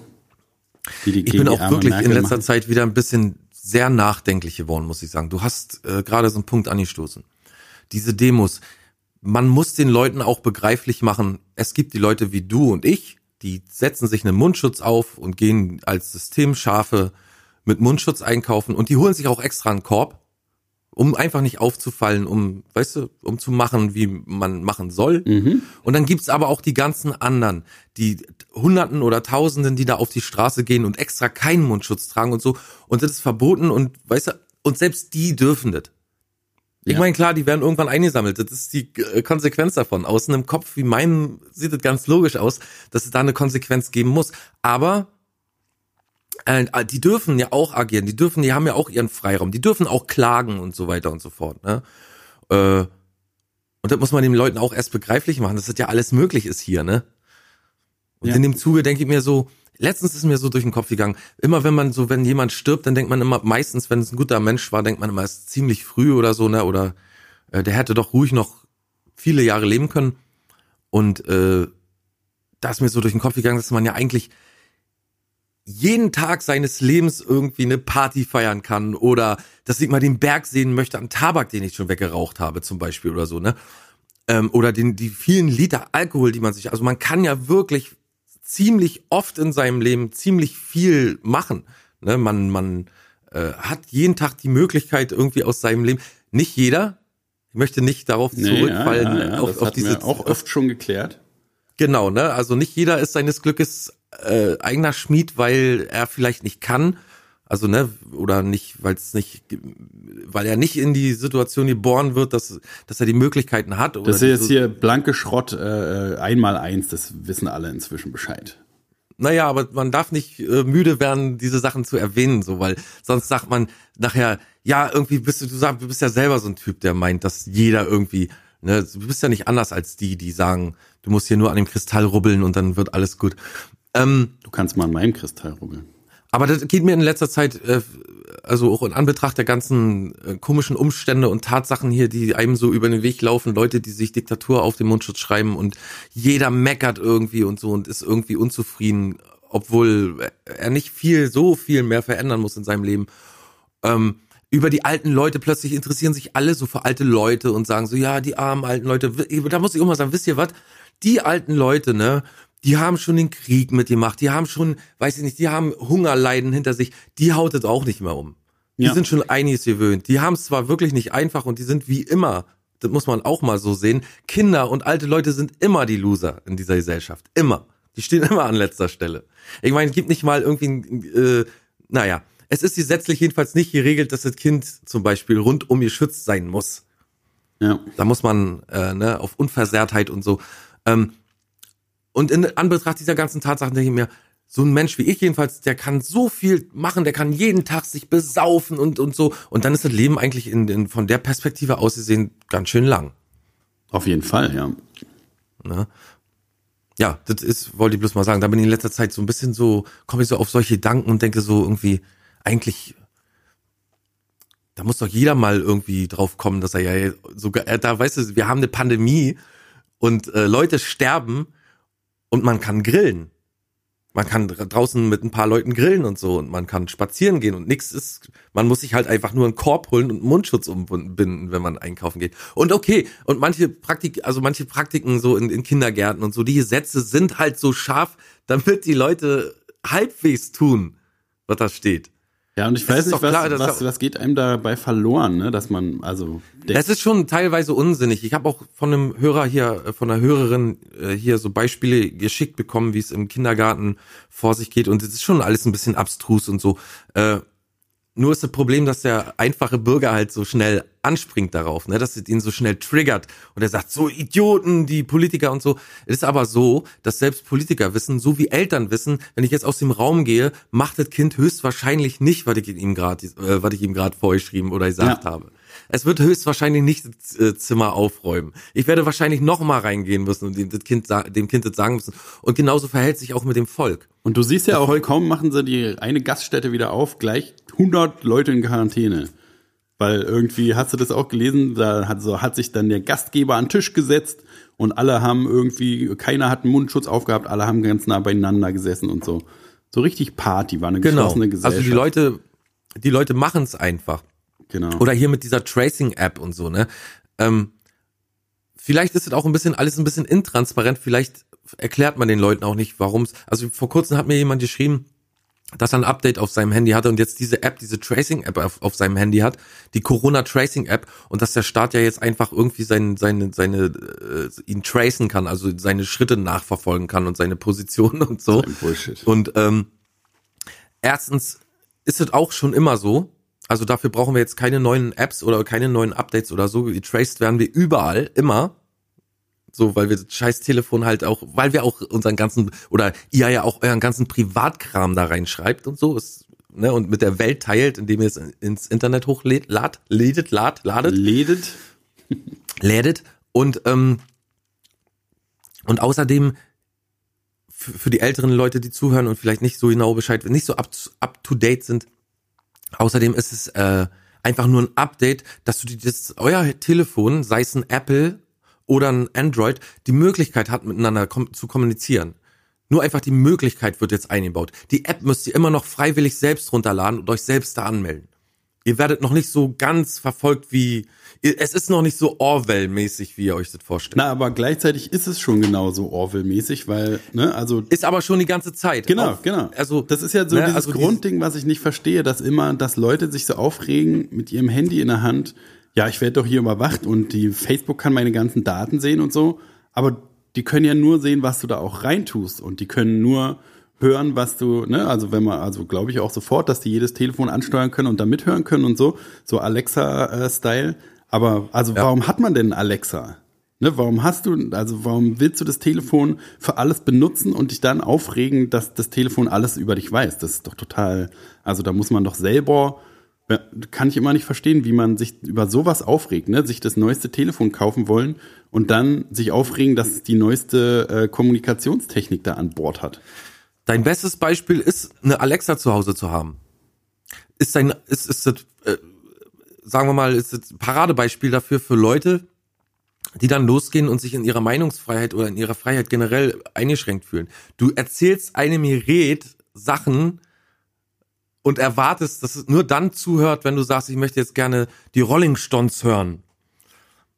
Die, die ich bin auch wirklich Merkel in letzter machen. Zeit wieder ein bisschen sehr nachdenklich geworden, muss ich sagen. Du hast äh, gerade so einen Punkt angestoßen. Diese Demos, man muss den Leuten auch begreiflich machen, es gibt die Leute wie du und ich, die setzen sich einen Mundschutz auf und gehen als Systemschafe mit Mundschutz einkaufen und die holen sich auch extra einen Korb um einfach nicht aufzufallen, um, weißt du, um zu machen, wie man machen soll. Mhm. Und dann gibt's aber auch die ganzen anderen, die Hunderten oder Tausenden, die da auf die Straße gehen und extra keinen Mundschutz tragen und so. Und das ist verboten und, weißt du, und selbst die dürfen das. Ich ja. meine, klar, die werden irgendwann eingesammelt. Das ist die äh, Konsequenz davon. Aus einem Kopf wie meinem sieht es ganz logisch aus, dass es da eine Konsequenz geben muss. Aber äh, die dürfen ja auch agieren, die dürfen, die haben ja auch ihren Freiraum, die dürfen auch klagen und so weiter und so fort. Ne? Äh, und das muss man den Leuten auch erst begreiflich machen, dass das ja alles möglich ist hier, ne? Und ja. in dem Zuge denke ich mir so, letztens ist mir so durch den Kopf gegangen, immer wenn man so, wenn jemand stirbt, dann denkt man immer, meistens, wenn es ein guter Mensch war, denkt man immer, es ist ziemlich früh oder so, ne? Oder äh, der hätte doch ruhig noch viele Jahre leben können. Und äh, da ist mir so durch den Kopf gegangen, dass man ja eigentlich jeden Tag seines Lebens irgendwie eine Party feiern kann oder dass ich mal den Berg sehen möchte an Tabak, den ich schon weggeraucht habe zum Beispiel oder so, ne? Ähm, oder den, die vielen Liter Alkohol, die man sich, also man kann ja wirklich ziemlich oft in seinem Leben ziemlich viel machen. Ne? Man, man äh, hat jeden Tag die Möglichkeit irgendwie aus seinem Leben, nicht jeder, ich möchte nicht darauf nee, zurückfallen, ja, ja, ja, auf, auf diese, auch oft schon geklärt. Genau, ne? Also nicht jeder ist seines Glückes äh, eigener Schmied, weil er vielleicht nicht kann, also ne, oder nicht, weil es nicht, weil er nicht in die Situation geboren wird, dass, dass er die Möglichkeiten hat. Oder das ist jetzt hier blanke Schrott äh, einmal eins, das wissen alle inzwischen Bescheid. Naja, aber man darf nicht äh, müde werden, diese Sachen zu erwähnen, so, weil sonst sagt man nachher, ja, irgendwie bist du, du sagst, du bist ja selber so ein Typ, der meint, dass jeder irgendwie, ne, du bist ja nicht anders als die, die sagen, du musst hier nur an dem Kristall rubbeln und dann wird alles gut. Ähm, du kannst mal an meinem Kristall rubbeln. Aber das geht mir in letzter Zeit, äh, also auch in Anbetracht der ganzen äh, komischen Umstände und Tatsachen hier, die einem so über den Weg laufen, Leute, die sich Diktatur auf den Mundschutz schreiben und jeder meckert irgendwie und so und ist irgendwie unzufrieden, obwohl er nicht viel, so viel mehr verändern muss in seinem Leben. Ähm, über die alten Leute plötzlich interessieren sich alle so für alte Leute und sagen so, ja, die armen alten Leute. Da muss ich immer sagen, wisst ihr was? Die alten Leute, ne, die haben schon den Krieg mitgemacht, die haben schon, weiß ich nicht, die haben Hungerleiden hinter sich, die haut es auch nicht mehr um. Die ja. sind schon einiges gewöhnt. Die haben es zwar wirklich nicht einfach und die sind wie immer, das muss man auch mal so sehen, Kinder und alte Leute sind immer die Loser in dieser Gesellschaft. Immer. Die stehen immer an letzter Stelle. Ich meine, es gibt nicht mal irgendwie, äh, naja, es ist gesetzlich jedenfalls nicht geregelt, dass das Kind zum Beispiel rundum geschützt sein muss. Ja. Da muss man äh, ne, auf Unversehrtheit und so. Ähm, und in Anbetracht dieser ganzen Tatsachen denke ich mir, so ein Mensch wie ich jedenfalls, der kann so viel machen, der kann jeden Tag sich besaufen und, und so. Und dann ist das Leben eigentlich in, in, von der Perspektive aus gesehen ganz schön lang. Auf jeden Fall, ja. Ne? Ja, das ist, wollte ich bloß mal sagen. Da bin ich in letzter Zeit so ein bisschen so, komme ich so auf solche Gedanken und denke so irgendwie, eigentlich, da muss doch jeder mal irgendwie drauf kommen, dass er ja sogar, da weißt du, wir haben eine Pandemie und äh, Leute sterben und man kann grillen. Man kann draußen mit ein paar Leuten grillen und so und man kann spazieren gehen und nichts ist, man muss sich halt einfach nur einen Korb holen und einen Mundschutz umbinden, wenn man einkaufen geht. Und okay, und manche Praktik, also manche Praktiken so in, in Kindergärten und so, die Gesetze sind halt so scharf, damit die Leute halbwegs tun, was da steht. Ja, und ich Das weiß nicht, was, klar, das was, was geht einem dabei verloren, ne? dass man, also, der, Es ist schon teilweise unsinnig. Ich habe auch von einem Hörer hier, äh, von einer Hörerin äh, hier so Beispiele geschickt bekommen, wie es im Kindergarten vor sich geht. Und es ist schon alles ein bisschen abstrus und so. Nur ist das Problem, dass der einfache Bürger halt so schnell anspringt darauf, ne, dass es ihn so schnell triggert und er sagt, so Idioten, die Politiker und so. Es ist aber so, dass selbst Politiker wissen, so wie Eltern wissen, wenn ich jetzt aus dem Raum gehe, macht das Kind höchstwahrscheinlich nicht, was ich ihm gerade, äh, was ich ihm gerade vorgeschrieben oder gesagt Ja. habe. Es wird höchstwahrscheinlich nicht das äh, Zimmer aufräumen. Ich werde wahrscheinlich noch mal reingehen müssen und dem, das kind, dem Kind das sagen müssen. Und genauso verhält sich auch mit dem Volk. und du siehst ja auch, kaum machen sie die eine Gaststätte wieder auf, gleich 100 Leute in Quarantäne. Weil irgendwie, hast du das auch gelesen, da hat, so, hat sich dann der Gastgeber an den Tisch gesetzt und alle haben irgendwie, keiner hat einen Mundschutz aufgehabt, alle haben ganz nah beieinander gesessen und so. So richtig Party, war eine Genau. geschlossene Gesellschaft. Also die Leute, die Leute machen es einfach. Genau. Oder hier mit dieser Tracing-App und so, ne? Ähm, vielleicht ist es auch ein bisschen, alles ein bisschen intransparent. Vielleicht erklärt man den Leuten auch nicht, warum es. Also vor kurzem hat mir jemand geschrieben, dass er ein Update auf seinem Handy hatte und jetzt diese App, diese Tracing-App auf, auf seinem Handy hat, die Corona-Tracing-App und dass der Staat ja jetzt einfach irgendwie sein, seine, seine, äh, ihn tracen kann, also seine Schritte nachverfolgen kann und seine Position und so. Bullshit. Und ähm, erstens ist es auch schon immer so, also dafür brauchen wir jetzt keine neuen Apps oder keine neuen Updates oder so. Getraced werden wir überall, immer. So, weil wir das scheiß Telefon halt auch, weil wir auch unseren ganzen, oder ihr ja auch euren ganzen Privatkram da reinschreibt und so, ist, ne, und mit der Welt teilt, indem ihr es ins Internet hochlädt, lad, lädet, lad, ladet Ledet. lädet und ähm, und außerdem für, für die älteren Leute, die zuhören und vielleicht nicht so genau Bescheid, nicht so up, up to date sind. Außerdem ist es äh, einfach nur ein Update, dass du dir das euer Telefon, sei es ein Apple oder ein Android, die Möglichkeit hat miteinander kom zu kommunizieren. Nur einfach die Möglichkeit wird jetzt eingebaut. Die App müsst ihr immer noch freiwillig selbst runterladen und euch selbst da anmelden. Ihr werdet noch nicht so ganz verfolgt wie, es ist noch nicht so Orwell-mäßig, wie ihr euch das vorstellt. Na, aber gleichzeitig ist es schon genauso Orwell-mäßig, weil, ne, also Ist aber schon die ganze Zeit. Genau, Auf- genau. Also, das ist ja so ne, dieses also Grundding, was ich nicht verstehe, dass immer, dass Leute sich so aufregen mit ihrem Handy in der Hand. Ja, ich werde doch hier überwacht und die Facebook kann meine ganzen Daten sehen und so. Aber die können ja nur sehen, was du da auch reintust und die können nur hören, was du, ne, also wenn man, also glaube ich auch sofort, dass die jedes Telefon ansteuern können und da mithören können und so, so Alexa-Style. Aber also warum hat man denn Alexa? Ne, warum hast du, also warum willst du das Telefon für alles benutzen und dich dann aufregen, dass das Telefon alles über dich weiß? Das ist doch total, also da muss man doch selber, ja, kann ich immer nicht verstehen, wie man sich über sowas aufregt, ne? sich das neueste Telefon kaufen wollen und dann sich aufregen, dass es die neueste äh, Kommunikationstechnik da an Bord hat. Dein bestes Beispiel ist, eine Alexa zu Hause zu haben. Ist dein, ist, ist das, äh, sagen wir mal, ist das Paradebeispiel dafür für Leute, die dann losgehen und sich in ihrer Meinungsfreiheit oder in ihrer Freiheit generell eingeschränkt fühlen. Du erzählst einem Gerät Sachen und erwartest, dass es nur dann zuhört, wenn du sagst, ich möchte jetzt gerne die Rolling Stones hören.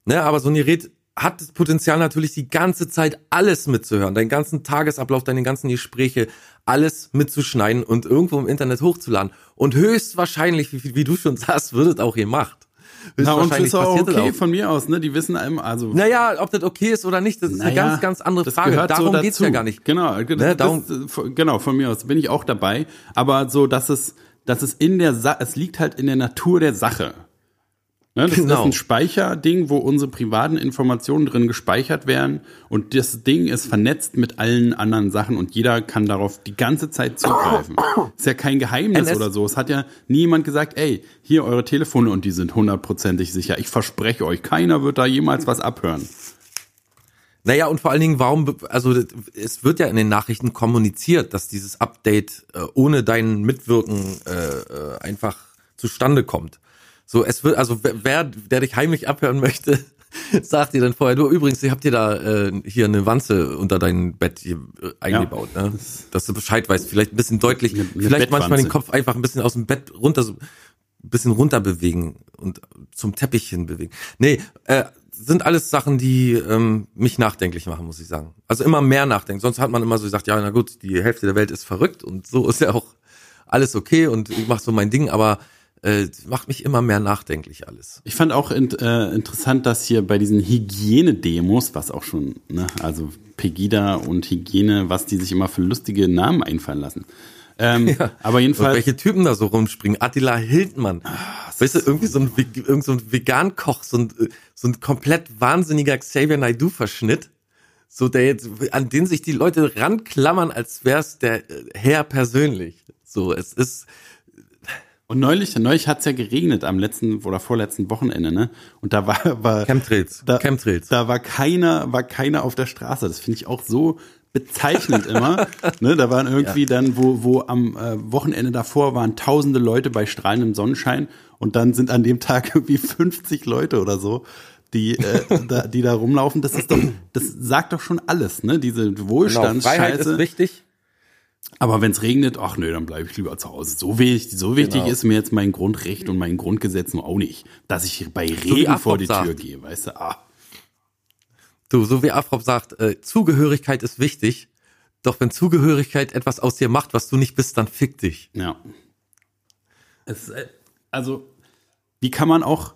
Ne, aber so ein Gerät hat das Potenzial natürlich die ganze Zeit alles mitzuhören, deinen ganzen Tagesablauf, deine ganzen Gespräche, alles mitzuschneiden und irgendwo im Internet hochzuladen. Und höchstwahrscheinlich, wie, wie du schon sagst, wird es auch gemacht. Na, und Höchstwahrscheinlich ist auch okay auch. von mir aus, ne? Die wissen einem, also. Naja, ob das okay ist oder nicht, das ist eine Naja, ganz, ganz andere das Frage. gehört so Darum geht's ja gar nicht. Genau, das, Ne, darum- das, genau, von mir aus bin ich auch dabei. Aber so, dass es, dass es in der Sa es liegt halt in der Natur der Sache. Ne, das ist Genau. ein Speicherding, wo unsere privaten Informationen drin gespeichert werden und das Ding ist vernetzt mit allen anderen Sachen und jeder kann darauf die ganze Zeit zugreifen. Ist ja kein Geheimnis NS oder so. Es hat ja niemand gesagt, ey, hier eure Telefone und die sind hundertprozentig sicher. Ich verspreche euch, keiner wird da jemals was abhören. Naja, und vor allen Dingen, warum, also es wird ja in den Nachrichten kommuniziert, dass dieses Update äh, ohne dein Mitwirken äh, äh, einfach zustande kommt. So, es wird, also wer, der dich heimlich abhören möchte, sagt dir dann vorher, du übrigens, ihr habt dir da äh, hier eine Wanze unter dein Bett hier, äh, eingebaut, ne? Dass du Bescheid weißt, vielleicht ein bisschen deutlich, Eine- eine vielleicht manchmal den. Kopf einfach ein bisschen aus dem Bett runter, so, ein bisschen runter bewegen und zum Teppich hin bewegen. Nee, äh, sind alles Sachen, die ähm, mich nachdenklich machen, muss ich sagen. Also immer mehr nachdenken. Sonst hat man immer so gesagt, ja, na gut, die Hälfte der Welt ist verrückt und so ist ja auch alles okay und ich mache so mein Ding, aber äh, macht mich immer mehr nachdenklich alles. Ich fand auch in, äh, interessant, dass hier bei diesen Hygienedemos, was auch schon, ne, also Pegida und Hygiene, was die sich immer für lustige Namen einfallen lassen. Ähm, Ja. Aber Und jedenfalls, welche Typen da so rumspringen. Attila Hildmann. weißt du, irgendwie so ein, irgend so ein Vegan-Koch, so ein, äh, so ein komplett wahnsinniger Xavier Naidoo-Verschnitt. So der jetzt, an den sich die Leute ranklammern, als wär's der äh, Herr persönlich. So, es ist, und neulich, neulich hat's ja geregnet am letzten oder vorletzten Wochenende, ne? Und da war, war Chemtrails, da, Chemtrails. da war keiner, war keiner auf der Straße. Das finde ich auch so bezeichnend immer. ne, da waren irgendwie dann, wo, wo am äh, Wochenende davor waren tausende Leute bei strahlendem Sonnenschein und dann sind an dem Tag irgendwie 50 Leute oder so, die, äh, da, die da rumlaufen. Das ist doch, das sagt doch schon alles, ne? Diese Genau, Freiheit ist Wohlstandsscheiße. wichtig. Aber wenn es regnet, ach nö, dann bleibe ich lieber zu Hause. So wichtig, so wichtig Genau. ist mir jetzt mein Grundrecht und mein Grundgesetz nur auch nicht, dass ich bei Regen vor die Afrop Tür sagt. gehe, weißt du? Ah. Du, so wie Afrop sagt, äh, Zugehörigkeit ist wichtig. Doch wenn Zugehörigkeit etwas aus dir macht, was du nicht bist, dann fick dich. Ja. Es, äh, also, wie kann man auch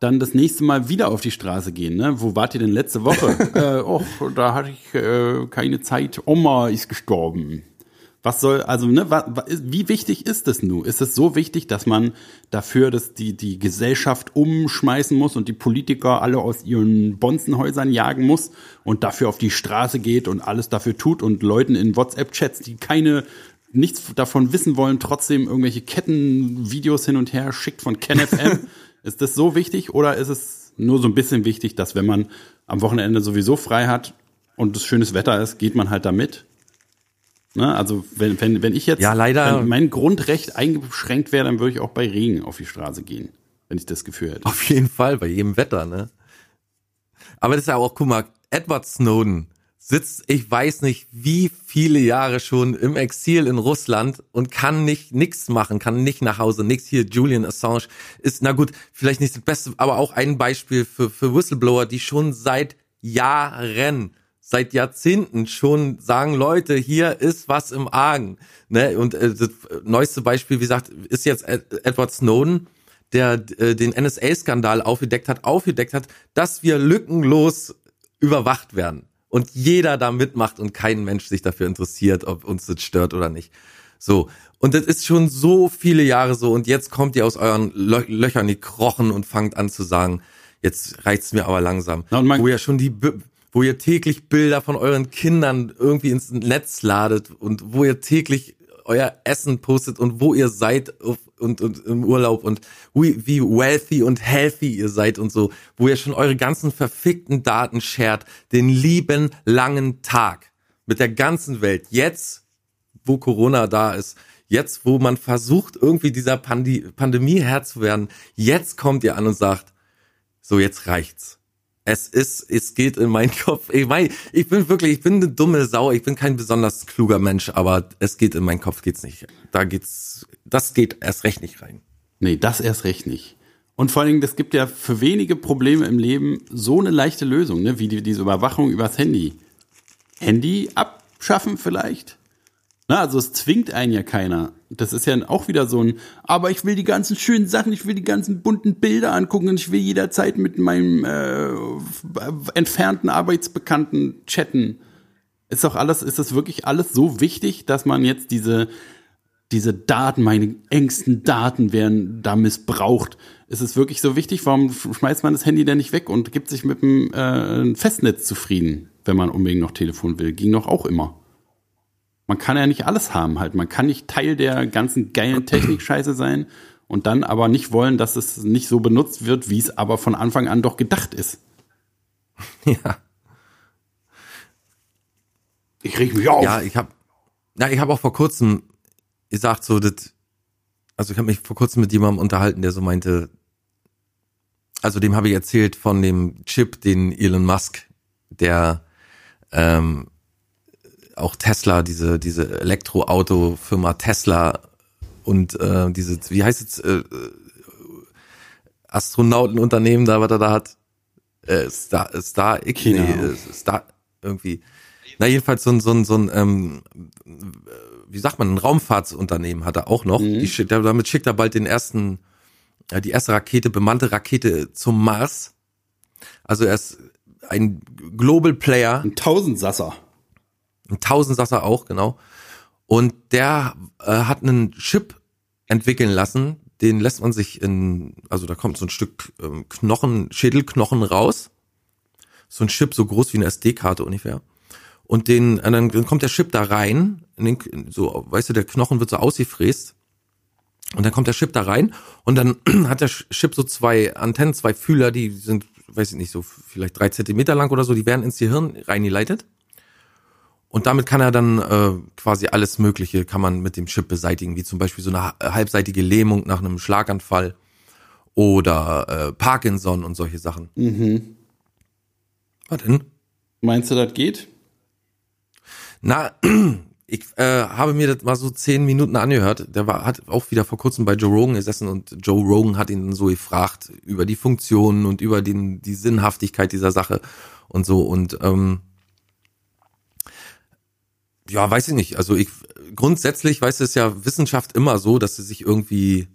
dann das nächste Mal wieder auf die Straße gehen, ne? Wo wart ihr denn letzte Woche? äh, och, da hatte ich äh, keine Zeit. Oma ist gestorben. Was soll, also, ne, wa, wa, wie wichtig ist es nun? Ist es so wichtig, dass man dafür, dass die, die Gesellschaft umschmeißen muss und die Politiker alle aus ihren Bonzenhäusern jagen muss und dafür auf die Straße geht und alles dafür tut und Leuten in WhatsApp-Chats, die keine, nichts davon wissen wollen, trotzdem irgendwelche Kettenvideos hin und her schickt von KenFM? ist das so wichtig oder ist es nur so ein bisschen wichtig, dass wenn man am Wochenende sowieso frei hat und es schönes Wetter ist, geht man halt da mit? Ne? Also wenn, wenn, wenn ich jetzt Ja, leider- wenn mein Grundrecht eingeschränkt wäre, dann würde ich auch bei Regen auf die Straße gehen, wenn ich das Gefühl hätte. Auf jeden Fall, bei jedem Wetter, ne? Aber das ist ja auch, guck mal, Edward Snowden sitzt, ich weiß nicht, wie viele Jahre schon im Exil in Russland und kann nicht nix machen, kann nicht nach Hause, nix hier. Julian Assange ist, na gut, vielleicht nicht das Beste, aber auch ein Beispiel für, für Whistleblower, die schon seit Jahren seit Jahrzehnten schon sagen, Leute, hier ist was im Argen. Ne? Und äh, das neueste Beispiel, wie gesagt, ist jetzt Ed Edward Snowden, der äh, den NSA-Skandal aufgedeckt hat, aufgedeckt hat, dass wir lückenlos überwacht werden. Und jeder da mitmacht und kein Mensch sich dafür interessiert, ob uns das stört oder nicht. So. Und das ist schon so viele Jahre so. Und jetzt kommt ihr aus euren Lö Löchern die Krochen und fangt an zu sagen, jetzt reicht's mir aber langsam. Na, und man- wo ihr schon die, wo ihr täglich Bilder von euren Kindern irgendwie ins Netz ladet und wo ihr täglich euer Essen postet und wo ihr seid und, und im Urlaub und wie, wie wealthy und healthy ihr seid und so, wo ihr schon eure ganzen verfickten Daten shared, den lieben langen Tag mit der ganzen Welt. Jetzt, wo Corona da ist, jetzt, wo man versucht, irgendwie dieser Pandi Pandemie Herr zu werden, jetzt kommt ihr an und sagt, so jetzt reicht's. Es ist, es geht in meinen Kopf. Ich mein, ich bin wirklich, ich bin eine dumme Sau. Ich bin kein besonders kluger Mensch, aber es geht in meinen Kopf geht's nicht. Da geht's, das geht erst recht nicht rein. Nee, das erst recht nicht. Und vor allen Dingen, das gibt ja für wenige Probleme im Leben so eine leichte Lösung, ne? wie die, diese Überwachung übers Handy. Handy abschaffen vielleicht? Na, also es zwingt einen ja keiner. Das ist ja auch wieder so ein, aber ich will die ganzen schönen Sachen, ich will die ganzen bunten Bilder angucken und ich will jederzeit mit meinem äh, entfernten Arbeitsbekannten chatten. Ist doch alles, ist das wirklich alles so wichtig, dass man jetzt diese, diese Daten, meine engsten Daten werden da missbraucht. Ist es wirklich so wichtig? Warum schmeißt man das Handy denn nicht weg und gibt sich mit dem äh, Festnetz zufrieden, wenn man unbedingt noch Telefon will? Ging doch auch immer. Man kann ja nicht alles haben halt. Man kann nicht Teil der ganzen geilen Technik-Scheiße sein und dann aber nicht wollen, dass es nicht so benutzt wird, wie es aber von Anfang an doch gedacht ist. Ja. Ich reg mich auf. Ja, ich habe ja, ich habe auch vor kurzem gesagt so das also ich habe mich vor kurzem mit jemandem unterhalten, der so meinte also dem habe ich erzählt von dem Chip, den Elon Musk, der ähm, auch Tesla, diese diese Elektroauto-Firma Tesla und äh, diese wie heißt es äh, Astronautenunternehmen da, was er da hat, äh, Star Star X, Keine nee, äh, Star irgendwie Na, jedenfalls so ein, so ein, so ein ähm, wie sagt man, ein Raumfahrtsunternehmen hat er auch noch. Die, schickt- damit schickt er bald den ersten, ja, die erste Rakete, bemannte Rakete zum Mars. Also er ist ein Global Player, Ein Tausendsasser. Ein Tausendsasser auch, genau. Und der äh, hat einen Chip entwickeln lassen, den lässt man sich in, also da kommt so ein Stück ähm, Knochen, Schädelknochen raus. So ein Chip so groß wie eine SD-Karte ungefähr. Und den, und dann dann kommt der Chip da rein, in den, so, weißt du, der Knochen wird so ausgefräst. Und dann kommt der Chip da rein und dann hat der Chip so zwei Antennen, zwei Fühler, die sind, weiß ich nicht, so vielleicht drei Zentimeter lang oder so, die werden ins Gehirn reingeleitet. Und damit kann er dann äh, quasi alles Mögliche, kann man mit dem Chip beseitigen, wie zum Beispiel so eine ha- halbseitige Lähmung nach einem Schlaganfall oder äh, Parkinson und solche Sachen. Mhm. Was denn? Meinst du, das geht? Na, ich äh, habe mir das mal so zehn Minuten angehört. Der war, hat auch wieder vor kurzem bei Joe Rogan gesessen und Joe Rogan hat ihn so gefragt über die Funktionen und über den, die Sinnhaftigkeit dieser Sache und so. Und ähm, ja, weiß ich nicht. Also ich grundsätzlich weiß es ja Wissenschaft immer so, dass sie sich irgendwie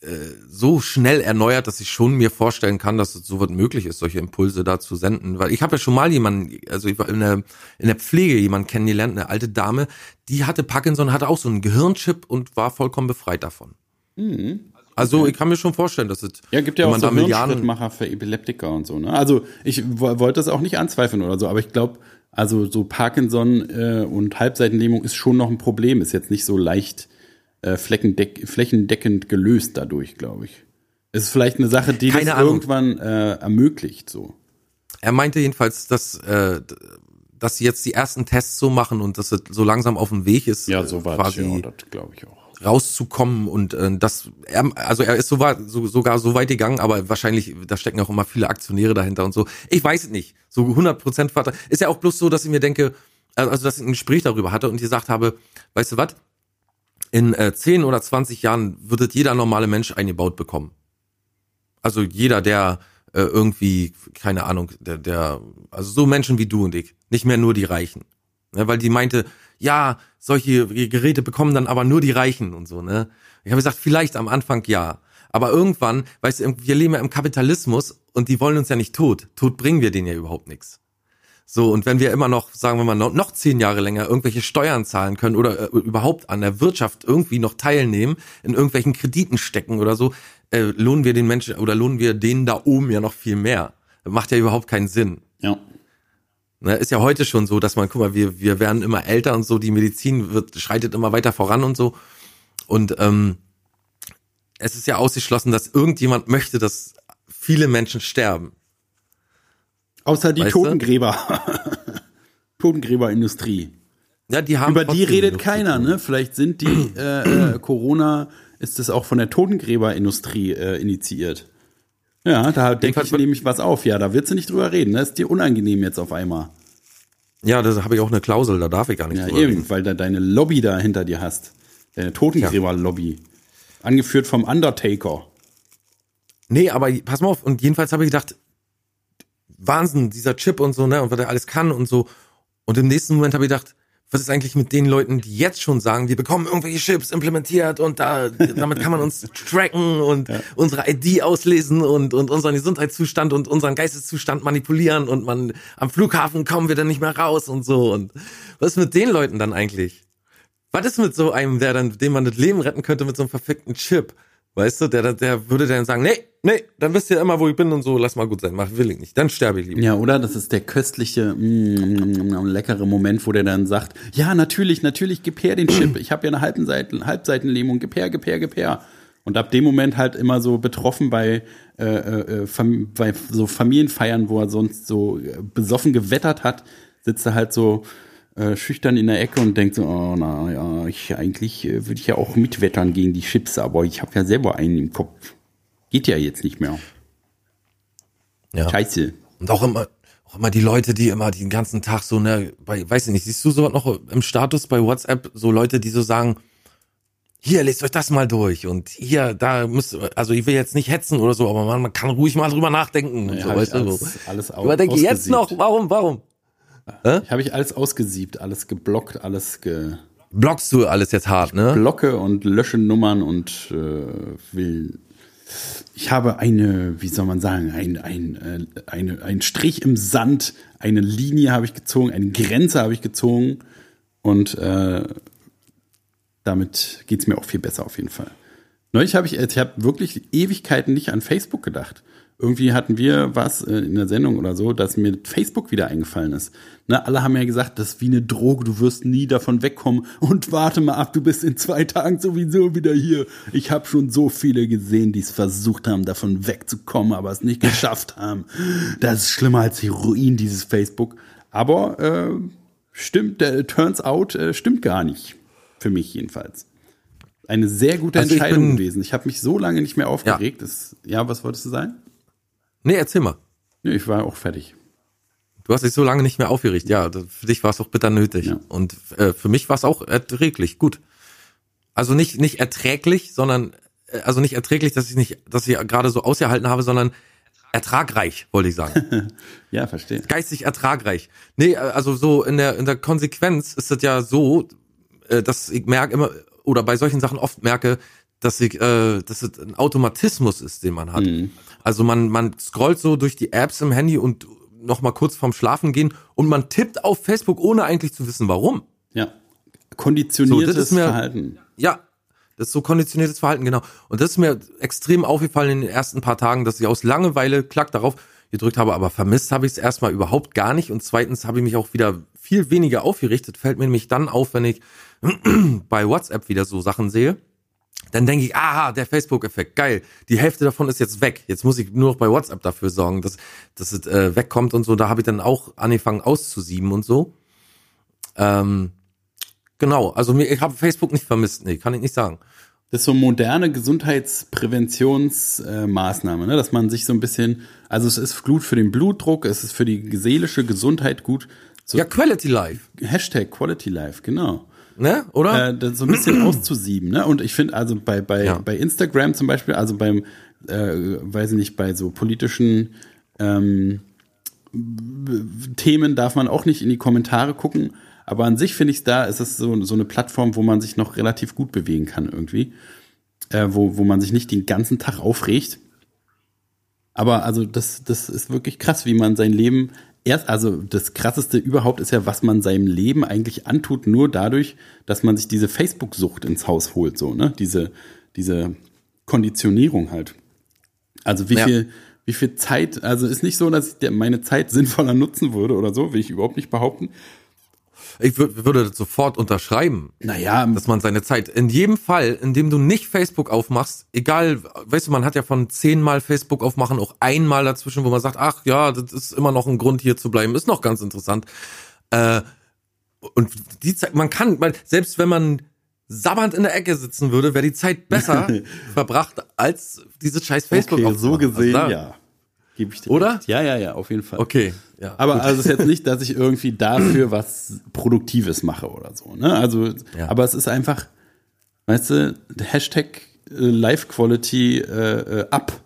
äh, so schnell erneuert, dass ich schon mir vorstellen kann, dass es so was möglich ist, solche Impulse da zu senden. Weil ich habe ja schon mal jemanden, also ich war in der, in der Pflege jemanden kennengelernt, eine alte Dame, die hatte Parkinson, hatte auch so einen Gehirnchip und war vollkommen befreit davon. Also ich kann mir schon vorstellen, dass es, Mhm. Ja, gibt ja auch so Milliarden, Hirnschrittmacher für Epileptiker und so. Ne? Also ich wo- wollte das auch nicht anzweifeln oder so, aber ich glaube, also so Parkinson äh, und Halbseitenlähmung ist schon noch ein Problem. Ist jetzt nicht so leicht äh, fleckendeck flächendeckend gelöst dadurch, glaube ich. Es ist vielleicht eine Sache, die Keine das Ahnung. irgendwann äh, ermöglicht. So. er meinte jedenfalls, dass, äh, dass sie jetzt die ersten Tests so machen und dass es so langsam auf dem Weg ist, Ja, äh, so war quasi ja, das glaube ich auch. Rauszukommen und äh, das er, also er ist so so, sogar so weit gegangen, aber wahrscheinlich da stecken auch immer viele Aktionäre dahinter und so. Ich weiß es nicht. So 100 Prozent Vater ist ja auch bloß so, dass ich mir denke, also dass ich ein Gespräch darüber hatte und gesagt habe, weißt du was? In äh, 10 oder 20 Jahren wird jeder normale Mensch eingebaut bekommen. Also jeder, der äh, irgendwie keine Ahnung, der der also so Menschen wie du und ich, nicht mehr nur die Reichen. Ne, weil die meinte, ja, solche Geräte bekommen dann aber nur die Reichen und so, ne? Ich habe gesagt, vielleicht am Anfang ja. Aber irgendwann, weißt du, wir leben ja im Kapitalismus und die wollen uns ja nicht tot. Tot bringen wir denen ja überhaupt nichts. So, und wenn wir immer noch, sagen wir mal, noch, zehn Jahre länger irgendwelche Steuern zahlen können oder äh, überhaupt an der Wirtschaft irgendwie noch teilnehmen, in irgendwelchen Krediten stecken oder so, äh, lohnen wir den Menschen oder lohnen wir denen da oben ja noch viel mehr. Macht ja überhaupt keinen Sinn. Ja. Ne, ist ja heute schon so, dass man, guck mal, wir, wir werden immer älter und so, die Medizin wird, schreitet immer weiter voran und so. Und ähm, es ist ja ausgeschlossen, dass irgendjemand möchte, dass viele Menschen sterben. Außer die Weißt? Totengräber. Totengräberindustrie. Ja, die haben Über die redet keiner, ne? Vielleicht sind die äh, äh, Corona ist es auch von der Totengräberindustrie äh, initiiert. Ja, da Jedenfalls ich nämlich was auf. Ja, da wird sie nicht drüber reden. Das ist dir unangenehm jetzt auf einmal. Ja, da habe ich auch eine Klausel, da darf ich gar nicht Ja, drüber eben, reden. weil da deine Lobby da hinter dir hast. Deine Totengräber-Lobby. Angeführt vom Undertaker. Nee, aber pass mal auf, und jedenfalls habe ich gedacht, Wahnsinn, dieser Chip und so, ne, und was er alles kann und so. Und im nächsten Moment habe ich gedacht, was ist eigentlich mit den Leuten, die jetzt schon sagen, wir bekommen irgendwelche Chips implementiert und da, damit kann man uns tracken und unsere ID auslesen und, und unseren Gesundheitszustand und unseren Geisteszustand manipulieren und man, am Flughafen kommen wir dann nicht mehr raus und so. Und was ist mit den Leuten dann eigentlich? Was ist mit so einem, der dann, dem man das Leben retten könnte mit so einem verfickten Chip? Weißt du, der, der würde dann sagen, nee, nee, dann wisst ihr immer, wo ich bin und so, lass mal gut sein, mach, will ich nicht, dann sterbe ich lieber. Ja, oder? Das ist der köstliche, mm, leckere Moment, wo der dann sagt, ja, natürlich, natürlich, gib her den Chip. Ich habe ja eine Halbseiten, Halbseitenlähmung, gib her, gib her, gib her. Und ab dem Moment halt immer so betroffen bei, äh, äh, Fam bei so Familienfeiern, wo er sonst so äh, besoffen gewettert hat, sitzt er halt so äh, schüchtern in der Ecke und denkt so, oh na ja, ich eigentlich äh, würde ich ja auch mitwettern gegen die Chips, aber ich habe ja selber einen im Kopf. Geht ja jetzt nicht mehr. Ja. Scheiße. Und auch immer, auch immer die Leute, die immer den ganzen Tag so, ne, bei, weiß ich nicht, siehst du so noch im Status bei WhatsApp, so Leute, die so sagen, hier, lest euch das mal durch und hier, da müsst, also ich will jetzt nicht hetzen oder so, aber man, man kann ruhig mal drüber nachdenken und Ja, so, weißt ich du, alles- alles Aber denke jetzt noch, warum, warum? Ich habe ich alles ausgesiebt, alles geblockt, alles ge Blockst du alles jetzt hart, ne? blocke und lösche Nummern und äh, will. Ich habe eine, wie soll man sagen, ein, ein, äh, eine, ein Strich im Sand, eine Linie habe ich gezogen, eine Grenze habe ich gezogen und äh, damit geht's mir auch viel besser auf jeden Fall. Neulich habe ich, ich habe wirklich Ewigkeiten nicht an Facebook gedacht. Irgendwie hatten wir was äh, in der Sendung oder so, dass mir Facebook wieder eingefallen ist. Ne, alle haben ja gesagt, das ist wie eine Droge, du wirst nie davon wegkommen. Und warte mal ab, du bist in zwei Tagen sowieso wieder hier. Ich habe schon so viele gesehen, die es versucht haben, davon wegzukommen, aber es nicht geschafft haben. Das ist schlimmer als Heroin, dieses Facebook. Aber äh, stimmt, äh, turns out, äh, stimmt gar nicht. Für mich jedenfalls. Eine sehr gute Also ich Entscheidung bin- gewesen. Ich habe mich so lange nicht mehr aufgeregt. Das, ja, was wolltest du sagen? Nee, erzähl mal. Nee, ich war auch fertig. Du hast dich so lange nicht mehr aufgeregt. Ja, das- für dich war es auch bitter nötig. Ja. Und äh, für mich war es auch erträglich. Gut. Also nicht nicht erträglich, sondern äh, also nicht erträglich, dass ich nicht, dass ich gerade so ausgehalten habe, sondern ertragreich, wollte ich sagen. Ja, verstehe. Geistig ertragreich. Nee, äh, also so in der in der Konsequenz ist es ja so, äh, dass ich merke immer oder bei solchen Sachen oft merke, dass ich, äh, dass es ein Automatismus ist, den man hat. Also man man scrollt so durch die Apps im Handy und noch mal kurz vorm Schlafen gehen und man tippt auf Facebook ohne eigentlich zu wissen, warum. Ja. Konditioniertes So, das ist mir- Verhalten. Ja, das ist so konditioniertes Verhalten, genau. Und das ist mir extrem aufgefallen in den ersten paar Tagen, dass ich aus Langeweile klack darauf gedrückt habe, aber vermisst habe ich es erstmal überhaupt gar nicht. Und zweitens habe ich mich auch wieder viel weniger aufgerichtet. Fällt mir nämlich dann auf, wenn ich bei WhatsApp wieder so Sachen sehe. Dann denke ich, aha, der Facebook-Effekt, geil. Die Hälfte davon ist jetzt weg. Jetzt muss ich nur noch bei WhatsApp dafür sorgen, dass, dass es äh, wegkommt und so. Da habe ich dann auch angefangen auszusieben und so. Ähm, genau, also ich habe Facebook nicht vermisst, nee, kann ich nicht sagen. Das ist so moderne Gesundheitspräventionsmaßnahme, ne? dass man sich so ein bisschen, also es ist gut für den Blutdruck, es ist für die seelische Gesundheit gut. So Ja, Quality Life, Hashtag Quality Life, genau. Ne? Oder? Äh, so ein bisschen auszusieben, ne? Und ich finde also bei, bei, Ja. bei Instagram zum Beispiel, also beim, äh, weiß ich nicht, bei so politischen ähm, Themen darf man auch nicht in die Kommentare gucken. Aber an sich finde ich da ist es so, so eine Plattform, wo man sich noch relativ gut bewegen kann irgendwie. Äh, wo, wo man sich nicht den ganzen Tag aufregt. Aber also das, das ist wirklich krass, wie man sein Leben erst, also das krasseste überhaupt ist ja, was man seinem Leben eigentlich antut, nur dadurch, dass man sich diese Facebook-Sucht ins Haus holt, so, ne? Diese, diese Konditionierung halt. Also wie Ja. viel, wie viel Zeit, also ist nicht so, dass ich meine Zeit sinnvoller nutzen würde oder so, will ich überhaupt nicht behaupten. Ich würd, würde das sofort unterschreiben, Naja, dass man seine Zeit, in jedem Fall, in dem du nicht Facebook aufmachst, egal, weißt du, man hat ja von zehnmal Facebook aufmachen auch einmal dazwischen, wo man sagt, ach ja, das ist immer noch ein Grund hier zu bleiben, ist noch ganz interessant. Äh, und die Zeit, man kann, man, selbst wenn man sabbernd in der Ecke sitzen würde, wäre die Zeit besser verbracht als dieses scheiß Facebook okay, so aufmachen. gesehen, Also da- ja. Gebe ich dir Oder? recht. Ja, ja, ja, auf jeden Fall. Okay, ja. Aber also es ist jetzt nicht, dass ich irgendwie dafür was Produktives mache oder so. Ne? Also, Ja. aber es ist einfach, weißt du, Hashtag äh, Life Quality äh, äh, up.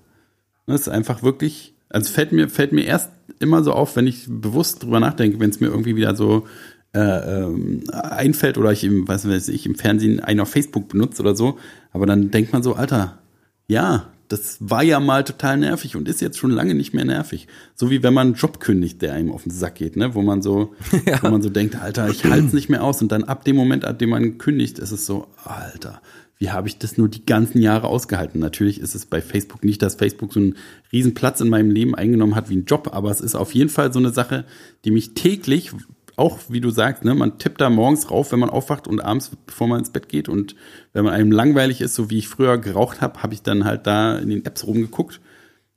Das ist einfach wirklich, also fällt mir, fällt mir erst immer so auf, wenn ich bewusst drüber nachdenke, wenn es mir irgendwie wieder so äh, ähm, einfällt oder ich im, was weiß ich, im Fernsehen einen auf Facebook benutze oder so. Aber dann denkt man so, Alter, ja, das war ja mal total nervig und ist jetzt schon lange nicht mehr nervig. So wie wenn man einen Job kündigt, der einem auf den Sack geht, ne? Wo man so, wo man so denkt, Alter, ich halte es nicht mehr aus. Und dann ab dem Moment, ab dem man kündigt, ist es so, Alter, wie habe ich das nur die ganzen Jahre ausgehalten? Natürlich ist es bei Facebook nicht, dass Facebook so einen riesen Platz in meinem Leben eingenommen hat wie ein Job, aber es ist auf jeden Fall so eine Sache, die mich täglich auch, wie du sagst, ne, man tippt da morgens rauf, wenn man aufwacht und abends, bevor man ins Bett geht. Und wenn man einem langweilig ist, so wie ich früher geraucht habe, habe ich dann halt da in den Apps rumgeguckt.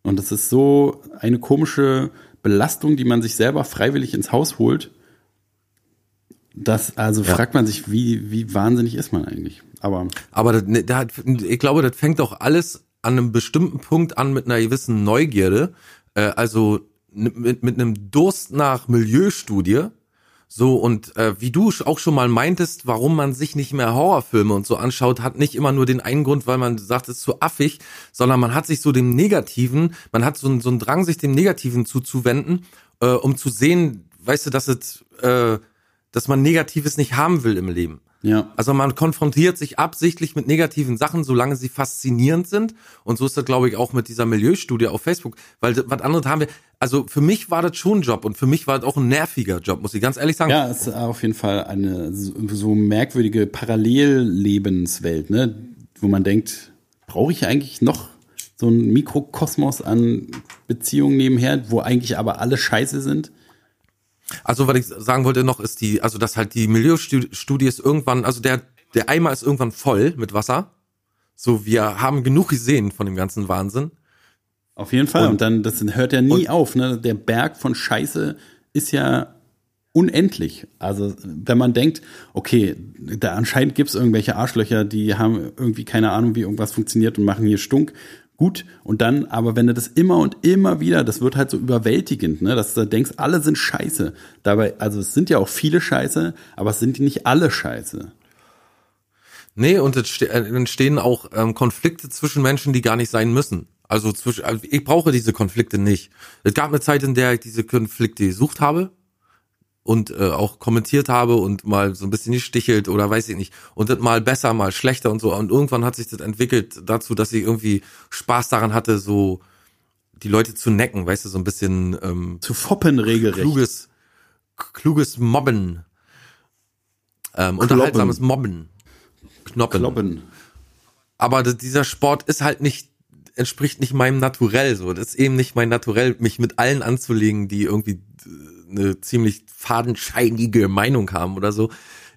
Und das ist so eine komische Belastung, die man sich selber freiwillig ins Haus holt. Das, also Ja. fragt man sich, wie, wie wahnsinnig ist man eigentlich? Aber Aber das, ne, da, ich glaube, das fängt auch alles an einem bestimmten Punkt an mit einer gewissen Neugierde. Äh, also mit, mit einem Durst nach Milieustudie. So, und äh, wie du auch schon mal meintest, warum man sich nicht mehr Horrorfilme und so anschaut, hat nicht immer nur den einen Grund, weil man sagt, es ist zu affig, sondern man hat sich so dem Negativen, man hat so, einen- so einen Drang, sich dem Negativen zuzuwenden, äh, um zu sehen, weißt du, dass es, äh, dass man Negatives nicht haben will im Leben. Ja. Also man konfrontiert sich absichtlich mit negativen Sachen, solange sie faszinierend sind. Und so ist das, glaube ich, auch mit dieser Milieustudie auf Facebook. Weil was anderes haben wir. Also für mich war das schon ein Job und für mich war das auch ein nerviger Job, muss ich ganz ehrlich sagen. Ja, es ist auf jeden Fall eine so, merkwürdige Parallellebenswelt, ne? Wo man denkt, brauche ich eigentlich noch so einen Mikrokosmos an Beziehungen nebenher, wo eigentlich aber alle scheiße sind? Also was ich sagen wollte noch ist die, also dass halt die Milieustudie ist irgendwann, also der der Eimer ist irgendwann voll mit Wasser. So, wir haben genug gesehen von dem ganzen Wahnsinn. Auf jeden Fall. Und, dann, das hört ja nie und- auf. Ne? Der Berg von Scheiße ist ja unendlich. Also wenn man denkt, okay, da anscheinend gibt es irgendwelche Arschlöcher, die haben irgendwie keine Ahnung, wie irgendwas funktioniert und machen hier Stunk. Gut, und dann, aber wenn du das immer und immer wieder, das wird halt so überwältigend, ne, dass du denkst, alle sind scheiße. Dabei, also es sind ja auch viele scheiße, aber es sind nicht alle scheiße. Nee, und es äh, entstehen auch ähm, Konflikte zwischen Menschen, die gar nicht sein müssen. Also zwischen, also ich brauche diese Konflikte nicht. Es gab eine Zeit, in der ich diese Konflikte gesucht habe und äh, auch kommentiert habe und mal so ein bisschen gestichelt oder weiß ich nicht. Und das mal besser, mal schlechter und so. Und irgendwann hat sich das entwickelt dazu, dass ich irgendwie Spaß daran hatte, so die Leute zu necken, weißt du, so ein bisschen ähm, Zu foppen regelrecht. kluges, kluges Mobben. Ähm, unterhaltsames Mobben. Knoppen. Kloppen. Aber dieser Sport ist halt nicht, entspricht nicht meinem Naturell so. Das ist eben nicht mein Naturell, mich mit allen anzulegen, die irgendwie äh, eine ziemlich fadenscheinige Meinung haben oder so.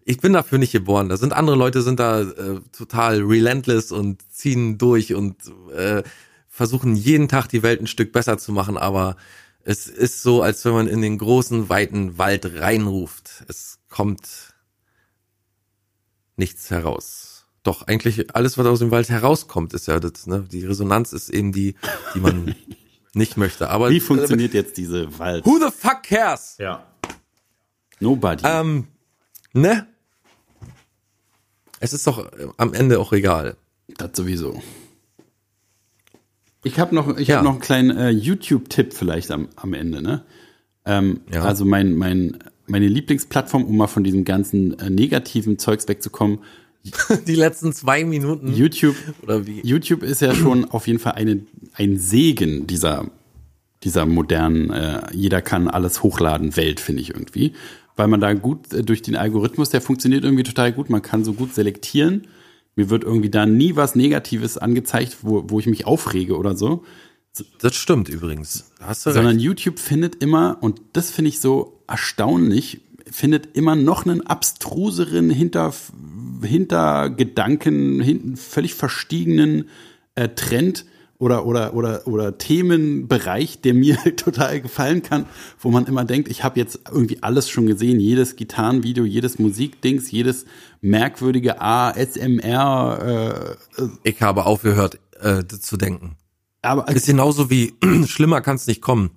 Ich bin dafür nicht geboren. Da sind andere Leute, sind da äh, total relentless und ziehen durch und äh, versuchen jeden Tag die Welt ein Stück besser zu machen, aber es ist so, als wenn man in den großen, weiten Wald reinruft. Es kommt nichts heraus. Doch eigentlich alles, was aus dem Wald herauskommt, ist ja das, ne? Die Resonanz ist eben die, die man nicht möchte. Aber Wie funktioniert jetzt diese Wald? Who the fuck cares? Ja. Nobody. Ähm, ne? Es ist doch äh, am Ende auch egal. Das sowieso. Ich habe noch, ich Ja. hab noch einen kleinen äh, YouTube-Tipp vielleicht am, am Ende. Ne? Ähm, Ja. Also mein, mein, meine Lieblingsplattform, um mal von diesem ganzen äh, negativen Zeugs wegzukommen. Die letzten zwei Minuten YouTube, oder wie? YouTube ist ja schon auf jeden Fall eine, ein Segen dieser, dieser modernen, äh, jeder kann alles hochladen Welt, finde ich irgendwie. Weil man da gut äh, durch den Algorithmus, der funktioniert irgendwie total gut, man kann so gut selektieren. Mir wird irgendwie da nie was Negatives angezeigt, wo, wo ich mich aufrege oder so. Das stimmt übrigens. Hast du Sondern recht. YouTube findet immer, und das finde ich so erstaunlich, findet immer noch einen abstruseren Hinter, Hintergedanken, hinten völlig verstiegenen äh, Trend oder, oder, oder, oder Themenbereich, der mir total gefallen kann, wo man immer denkt, ich habe jetzt irgendwie alles schon gesehen, jedes Gitarrenvideo, jedes Musikdings, jedes merkwürdige ASMR, äh, Ich habe aufgehört, äh, zu denken. aber Ist genauso wie schlimmer kann es nicht kommen.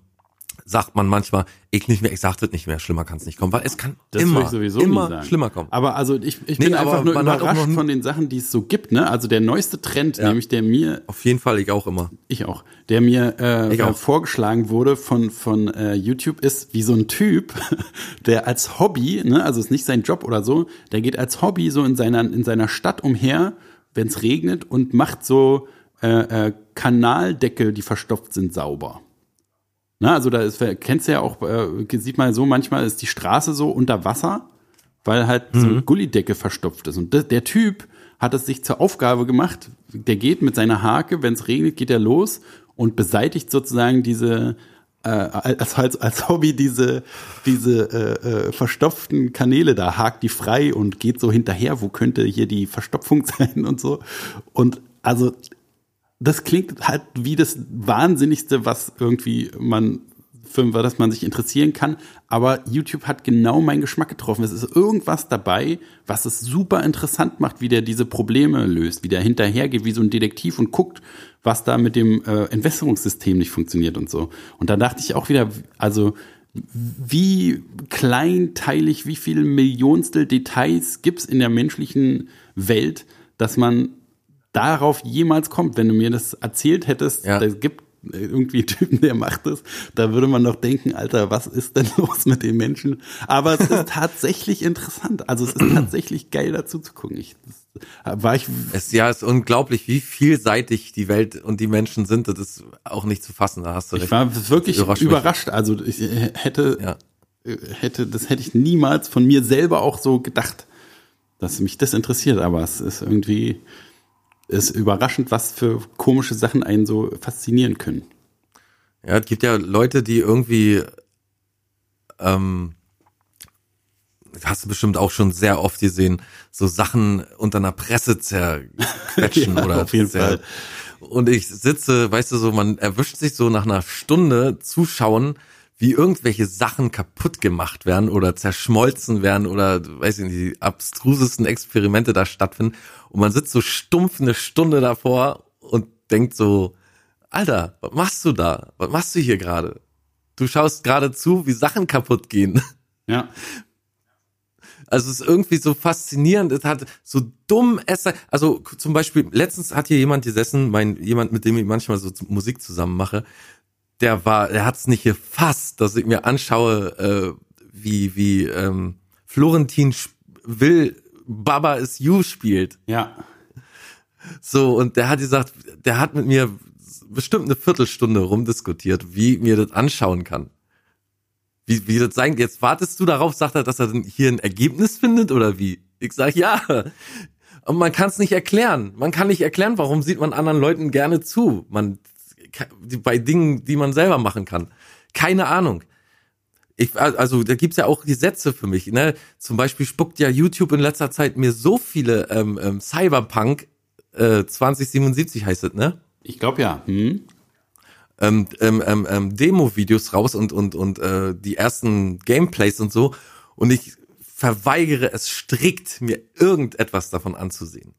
Sagt man manchmal, ich nicht mehr, ich sag das nicht mehr, schlimmer kann es nicht kommen, weil es kann Das immer, würde ich sowieso immer schlimmer kommen. Aber also ich, ich Nee, bin einfach nur überrascht von den Sachen, die es so gibt. Ne? Also der neueste Trend, nämlich der mir, Auf jeden Fall, ich auch immer. ich auch, der mir äh, Ich auch. äh, vorgeschlagen wurde von von äh, YouTube, ist wie so ein Typ, der als Hobby, ne, also ist nicht sein Job oder so, der geht als Hobby so in seiner in seiner Stadt umher, wenn es regnet und macht so äh, äh, Kanaldeckel, die verstopft sind, sauber. Na, also da ist, kennst du ja auch, äh, sieht man so, manchmal ist die Straße so unter Wasser, weil halt so eine Gullidecke verstopft ist. Und das, der Typ hat es sich zur Aufgabe gemacht, der geht mit seiner Hake, wenn es regnet, geht er los und beseitigt sozusagen diese, äh, als, als, als Hobby diese, diese äh, äh, verstopften Kanäle da, hakt die frei und geht so hinterher, wo könnte hier die Verstopfung sein und so. Und also das klingt halt wie das Wahnsinnigste, was irgendwie man, für das man sich interessieren kann. Aber YouTube hat genau meinen Geschmack getroffen. Es ist irgendwas dabei, was es super interessant macht, wie der diese Probleme löst, wie der hinterhergeht, wie so ein Detektiv und guckt, was da mit dem äh, Entwässerungssystem nicht funktioniert und so. Und da dachte ich auch wieder, also wie kleinteilig, wie viele Millionstel Details gibt's in der menschlichen Welt, dass man darauf jemals kommt. Wenn du mir das erzählt hättest, Ja. da gibt irgendwie Typen, der macht das, da würde man doch denken, Alter, was ist denn los mit den Menschen? Aber es ist tatsächlich interessant. Also es ist tatsächlich geil dazu zu gucken. Ich, das, war ich. Es ja ist unglaublich, wie vielseitig die Welt und die Menschen sind. Das ist auch nicht zu fassen. Da hast du recht. Ich war wirklich Überrascht überrascht. Also ich hätte, Ja. hätte, das hätte ich niemals von mir selber auch so gedacht, dass mich das interessiert. Aber es ist irgendwie, ist überraschend, was für komische Sachen einen so faszinieren können. Ja, es gibt ja Leute, die irgendwie, ähm, hast du bestimmt auch schon sehr oft gesehen, so Sachen unter einer Presse zerquetschen Ja, oder auf jeden Fall. Und ich sitze, weißt du so, man erwischt sich so nach einer Stunde Zuschauen, wie irgendwelche Sachen kaputt gemacht werden oder zerschmolzen werden oder, weiß ich nicht, die abstrusesten Experimente da stattfinden. Und man sitzt so stumpf eine Stunde davor und denkt so, Alter, was machst du da? Was machst du hier gerade? Du schaust gerade zu, wie Sachen kaputt gehen. Ja. Also es ist irgendwie so faszinierend. Es hat so dumm es Also zum Beispiel letztens hat hier jemand gesessen, mein jemand, mit dem ich manchmal so Musik zusammen mache. Der war, der hat es nicht gefasst, dass ich mir anschaue, äh, wie wie ähm, Florentin will Baba is You spielt. Ja. So, und der hat gesagt, der hat mit mir bestimmt eine Viertelstunde rumdiskutiert, wie mir das anschauen kann. Wie, wie das sein, jetzt wartest du darauf, sagt er, dass er hier ein Ergebnis findet oder wie? Ich sag ja. Und man kann es nicht erklären. Man kann nicht erklären, warum sieht man anderen Leuten gerne zu. Man bei Dingen, die man selber machen kann. Keine Ahnung. Ich, also da gibt's ja auch Gesetze für mich. Ne? Zum Beispiel spuckt ja YouTube in letzter Zeit mir so viele ähm, ähm, Cyberpunk äh, 2077 heißt es, ne? Ich glaube ja. Hm? ähm, ähm, ähm, ähm, Demo-Videos raus und und und äh, die ersten Gameplays und so und ich verweigere es strikt, mir irgendetwas davon anzusehen.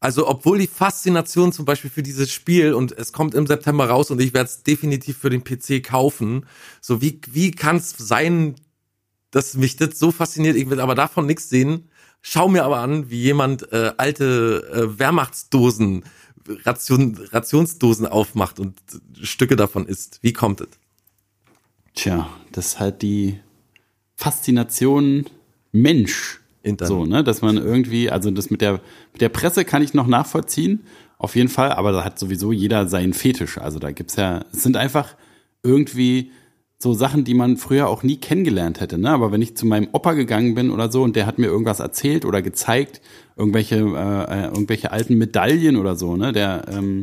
Also obwohl die Faszination zum Beispiel für dieses Spiel und es kommt im September raus und ich werde es definitiv für den PC kaufen, so wie wie kann es sein, dass mich das so fasziniert, ich will aber davon nichts sehen. Schau mir aber an, wie jemand äh, alte äh, Wehrmachtsdosen, Ration, Rationsdosen aufmacht und Stücke davon isst. Wie kommt es? Tja, das ist halt die Faszination Mensch. Internet. So, ne, dass man irgendwie, also das mit der, mit der Presse kann ich noch nachvollziehen, auf jeden Fall, aber da hat sowieso jeder seinen Fetisch. Also da gibt's ja, es sind einfach irgendwie so Sachen, die man früher auch nie kennengelernt hätte, ne? Aber wenn ich zu meinem Opa gegangen bin oder so und der hat mir irgendwas erzählt oder gezeigt, irgendwelche, äh, äh, irgendwelche alten Medaillen oder so, ne? Der, ähm,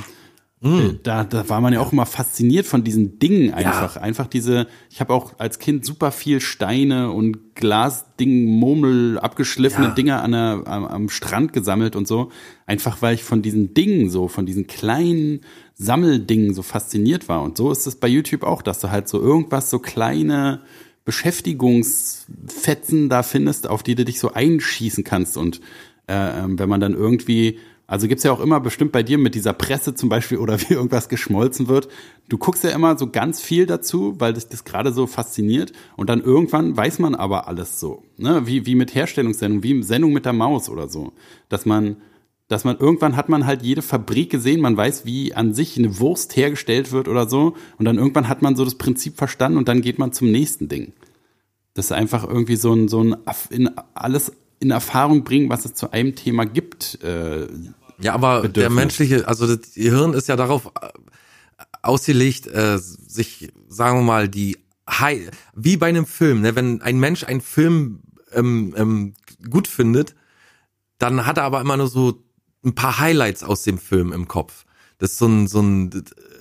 äh, da, da war man ja auch immer fasziniert von diesen Dingen einfach. Einfach diese, ich habe auch als Kind super viel Steine und Glasding, Murmel, abgeschliffene Ja. Dinger an der, am, am Strand gesammelt und so. Einfach weil ich von diesen Dingen so, von diesen kleinen Sammeldingen so fasziniert war. Und so ist es bei YouTube auch, dass du halt so irgendwas, so kleine Beschäftigungsfetzen da findest, auf die du dich so einschießen kannst. Und äh, ähm, wenn man dann irgendwie, also gibt's ja auch immer bestimmt bei dir mit dieser Presse zum Beispiel oder wie irgendwas geschmolzen wird. Du guckst ja immer so ganz viel dazu, weil dich das gerade so fasziniert. Und dann irgendwann weiß man aber alles so. Ne? Wie, wie mit Herstellungssendung, wie Sendung mit der Maus oder so. Dass man, dass man irgendwann hat man halt jede Fabrik gesehen, man weiß, wie an sich eine Wurst hergestellt wird oder so. Und dann irgendwann hat man so das Prinzip verstanden und dann geht man zum nächsten Ding. Das ist einfach irgendwie so ein, so ein in alles in Erfahrung bringen, was es zu einem Thema gibt. Äh, Ja, aber der Bedürfnis. menschliche, also das Gehirn ist ja darauf äh, ausgelegt, äh, sich, sagen wir mal, die High, wie bei einem Film, ne, wenn ein Mensch einen Film ähm, ähm, gut findet, dann hat er aber immer nur so ein paar Highlights aus dem Film im Kopf. Das ist so ein, so ein,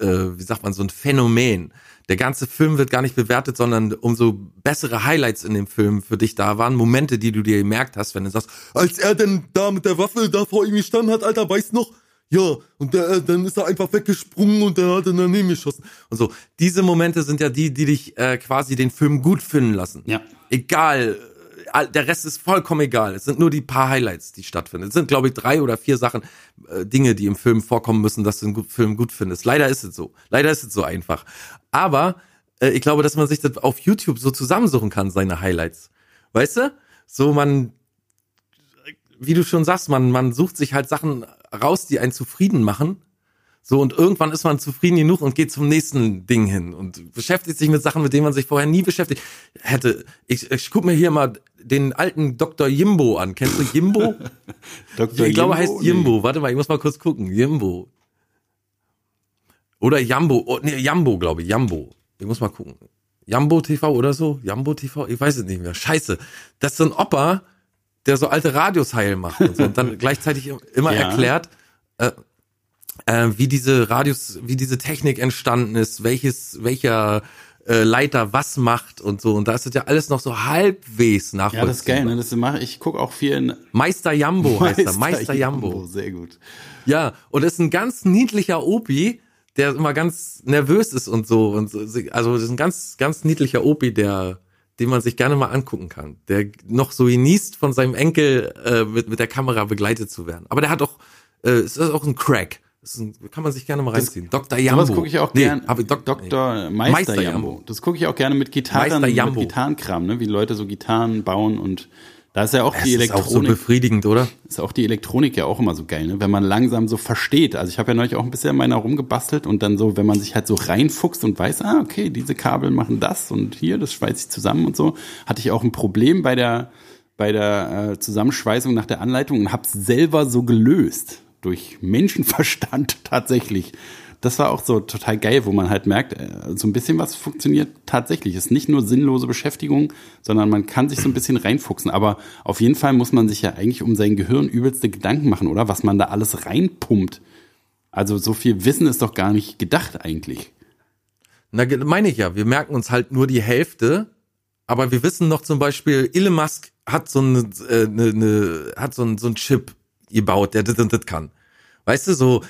äh, wie sagt man, so ein Phänomen. Der ganze Film wird gar nicht bewertet, sondern umso bessere Highlights in dem Film für dich da waren, Momente, die du dir gemerkt hast, wenn du sagst, als er denn da mit der Waffe da vor ihm gestanden hat, Alter, weißt noch? Ja, und der, äh, dann ist er einfach weggesprungen und der hat dann daneben geschossen. Und so. Diese Momente sind ja die, die dich äh, quasi den Film gut finden lassen. Ja. Egal, der Rest ist vollkommen egal. Es sind nur die paar Highlights, die stattfinden. Es sind, glaube ich, drei oder vier Sachen, äh, Dinge, die im Film vorkommen müssen, dass du den Film gut findest. Leider ist es so. Leider ist es so einfach. Aber äh, ich glaube, dass man sich das auf YouTube so zusammensuchen kann, seine Highlights. Weißt du? So man, wie du schon sagst, man, man sucht sich halt Sachen raus, die einen zufrieden machen. So, und irgendwann ist man zufrieden genug und geht zum nächsten Ding hin und beschäftigt sich mit Sachen, mit denen man sich vorher nie beschäftigt hätte. Ich, ich guck mir hier mal den alten Dr. Jimbo an. Kennst du Jimbo? Dr. ich glaube, er Jimbo? heißt Jimbo. Warte mal, ich muss mal kurz gucken. Jimbo. Oder Jambo. Oh, nee, Jambo, glaube ich. Jambo. Ich muss mal gucken. Jambo TV oder so? Jambo TV? Ich weiß es nicht mehr. Scheiße. Das ist so ein Opa, der so alte Radios heil macht und, so. und dann gleichzeitig immer Ja. erklärt, äh, äh, wie diese Radios, wie diese Technik entstanden ist, welches, welcher äh, Leiter was macht und so. Und da ist das ja alles noch so halbwegs nachvollziehbar. Ja, das ist geil, ne? Das mache ich gucke auch viel in Meister Jambo heißt er. Meister Jambo. Sehr gut. Ja, und ist ein ganz niedlicher Opi, der immer ganz nervös ist und so. Und so. Also das ist ein ganz, ganz niedlicher Opi, der, den man sich gerne mal angucken kann. Der noch so genießt, von seinem Enkel äh, mit, mit der Kamera begleitet zu werden. Aber der hat auch, äh, ist auch ein Crack. Das ein, kann man sich gerne mal reinziehen. Dr. Jambo. Sowas gucke ich auch Nee, gern. hab ich Dok Dr. nee. Meister, Jambo. Das gucke ich auch gerne mit Gitarren, Meister Jambo. mit Gitarrenkram, ne? Wie Leute so Gitarren bauen und da ist ja auch Das die ist auch so Elektronik, befriedigend, oder? ist auch die Elektronik ja auch immer so geil, ne? Wenn man langsam so versteht. Also ich habe ja neulich auch ein bisschen meiner rumgebastelt und dann so, wenn man sich halt so reinfuchst und weiß, ah, okay, diese Kabel machen das und hier, das schweißt sich zusammen und so, hatte ich auch ein Problem bei der bei der äh, Zusammenschweißung nach der Anleitung und hab's selber so gelöst durch Menschenverstand tatsächlich. Das war auch so total geil, wo man halt merkt, äh, so ein bisschen was funktioniert tatsächlich. Es ist nicht nur sinnlose Beschäftigung, sondern man kann sich so ein bisschen reinfuchsen. Aber auf jeden Fall muss man sich ja eigentlich um sein Gehirn übelste Gedanken machen, oder? Was man da alles reinpumpt. Also so viel Wissen ist doch gar nicht gedacht eigentlich. Na, meine ich ja. Wir merken uns halt nur die Hälfte, aber wir wissen noch zum Beispiel, Elon Musk hat so eine, äh, eine, eine hat so ein so ein Chip gebaut, der das und das kann. Weißt du, so,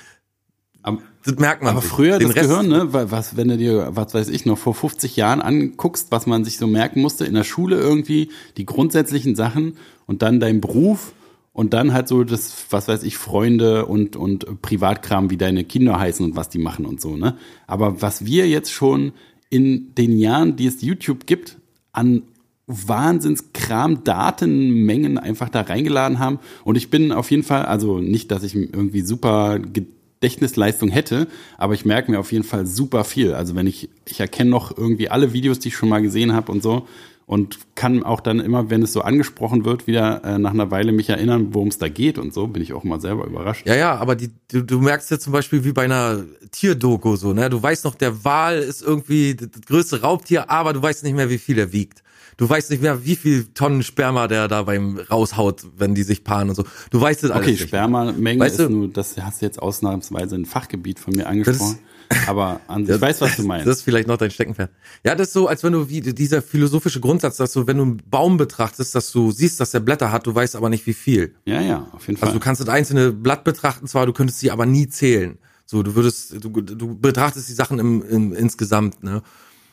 das merkt man. aber sich. früher Den das Rest- Gehirn, ne? Was, wenn du dir, was weiß ich, noch vor 50 Jahren anguckst, was man sich so merken musste in der Schule irgendwie, die grundsätzlichen Sachen und dann dein Beruf und dann halt so das, was weiß ich, Freunde und, und Privatkram, wie deine Kinder heißen und was die machen und so, ne? Aber was wir jetzt schon in den Jahren, die es YouTube gibt, an Wahnsinnskram, Datenmengen einfach da reingeladen haben. Und ich bin auf jeden Fall, also nicht, dass ich irgendwie super Gedächtnisleistung hätte, aber ich merke mir auf jeden Fall super viel. Also wenn ich, ich erkenne noch irgendwie alle Videos, die ich schon mal gesehen habe und so und kann auch dann immer, wenn es so angesprochen wird, wieder äh, nach einer Weile mich erinnern, worum es da geht und so, bin ich auch mal selber überrascht. Ja, ja, aber die, du, du merkst ja zum Beispiel wie bei einer Tierdoku so, ne? Du weißt noch, der Wal ist irgendwie das größte Raubtier, aber du weißt nicht mehr, wie viel er wiegt. Du weißt nicht mehr, wie viel Tonnen Sperma der da beim raushaut, wenn die sich paaren und so. Du weißt das alles Okay, nicht. Spermamenge Weißt ist du- nur, das hast du jetzt ausnahmsweise ein Fachgebiet von mir angesprochen. aber an, ich weiß, was du meinst. Das ist vielleicht noch dein Steckenpferd. Ja, das ist so, als wenn du wie dieser philosophische Grundsatz, dass du, wenn du einen Baum betrachtest, dass du siehst, dass der Blätter hat, du weißt aber nicht wie viel. ja, ja, auf jeden Fall. Also du kannst das einzelne Blatt betrachten zwar, du könntest sie aber nie zählen. So, du würdest, du, du betrachtest die Sachen im, im insgesamt, ne?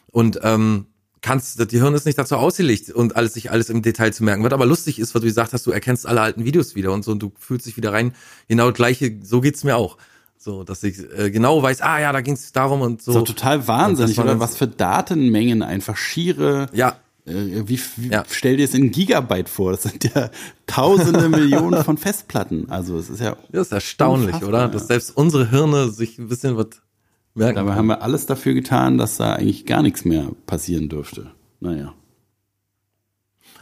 Und ähm, kannst, das Gehirn ist nicht dazu ausgelegt und alles sich alles im Detail zu merken. Was aber lustig ist, was du gesagt hast, du erkennst alle alten Videos wieder und so und du fühlst dich wieder rein. Genau das gleiche, so geht's mir auch. So, dass ich äh, genau weiß, ah ja, da ging's darum und so. so total wahnsinnig, oder? Was für Datenmengen, einfach schiere. Ja, Äh, wie, wie Ja. stell dir es in Gigabyte vor? Das sind ja tausende Millionen von Festplatten. Also es ist ja. das ist erstaunlich, oder? ja. Dass selbst unsere Hirne sich ein bisschen was merken. Dabei kann. haben wir alles dafür getan, dass da eigentlich gar nichts mehr passieren dürfte. Naja.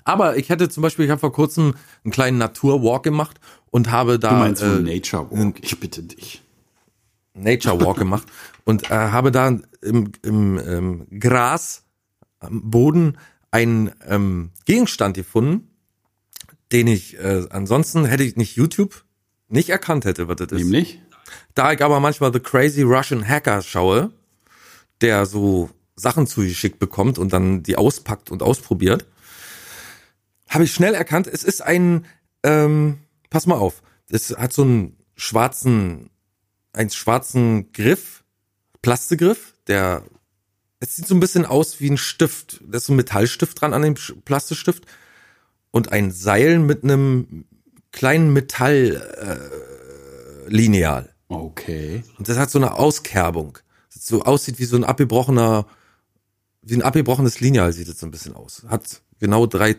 Aber ich hätte zum Beispiel, ich habe vor kurzem einen kleinen Naturwalk gemacht und habe da Du meinst wohl äh, Nature Walk, ich bitte dich. Nature Walk gemacht und äh, habe da im, im ähm, Gras am Boden einen ähm, Gegenstand gefunden, den ich äh, ansonsten hätte ich nicht YouTube nicht erkannt hätte, was das ist. Nämlich? Da ich aber manchmal The Crazy Russian Hacker schaue, der so Sachen zugeschickt bekommt und dann die auspackt und ausprobiert, habe ich schnell erkannt, es ist ein, ähm, pass mal auf, es hat so einen schwarzen, einen schwarzen Griff, Plastegriff, der, es sieht so ein bisschen aus wie ein Stift, da ist so ein Metallstift dran an dem Plastikstift und ein Seil mit einem kleinen Metall, äh, Lineal. Okay. Und das hat so eine Auskerbung. Das so aussieht wie so ein abgebrochener, wie ein abgebrochenes Lineal sieht es so ein bisschen aus. Hat genau drei,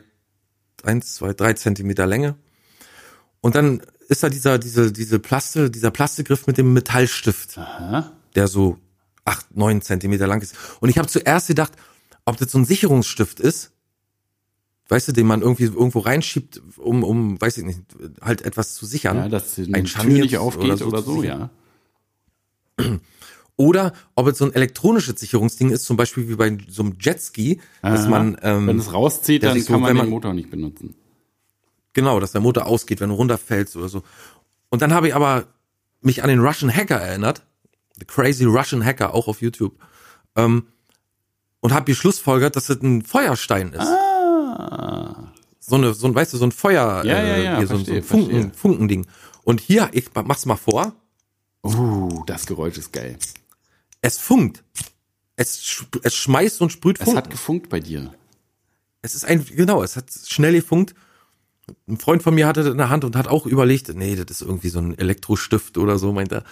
eins, zwei, drei Zentimeter Länge. Und dann ist da dieser, diese, diese Plaste, dieser Plastikgriff mit dem Metallstift, Aha. der so acht, neun Zentimeter lang ist. Und ich habe zuerst gedacht, ob das so ein Sicherungsstift ist, weißt du, den man irgendwie irgendwo reinschiebt, um, um, weiß ich nicht, halt etwas zu sichern. Ja, dass Ein Scharnier nicht aufgeht oder so, zu sichern. ja. Oder ob es so ein elektronisches Sicherungsding ist, zum Beispiel wie bei so einem Jetski, dass man, ähm, Wenn es rauszieht, dann ich so, kann man wenn den man- Motor nicht benutzen. Genau, dass der Motor ausgeht, wenn du runterfällst oder so. Und dann habe ich aber mich an den Russian Hacker erinnert, The Crazy Russian Hacker, auch auf YouTube, ähm, und habe geschlussfolgert, dass das ein Feuerstein ist. Ah. So eine, so ein, weißt du, so ein Feuer, Ja, ja, ja, hier, so, ein- so verstehe, ein Funken, verstehe. Funkending. Und hier, ich mach's mal vor, Uh, das Geräusch ist geil. es funkt. Es, es schmeißt und sprüht Es Funken. hat gefunkt bei dir. Es ist ein, genau, es hat schnell gefunkt. Ein Freund von mir hatte das in der Hand und hat auch überlegt, nee, das ist irgendwie so ein Elektrostift oder so, meint er.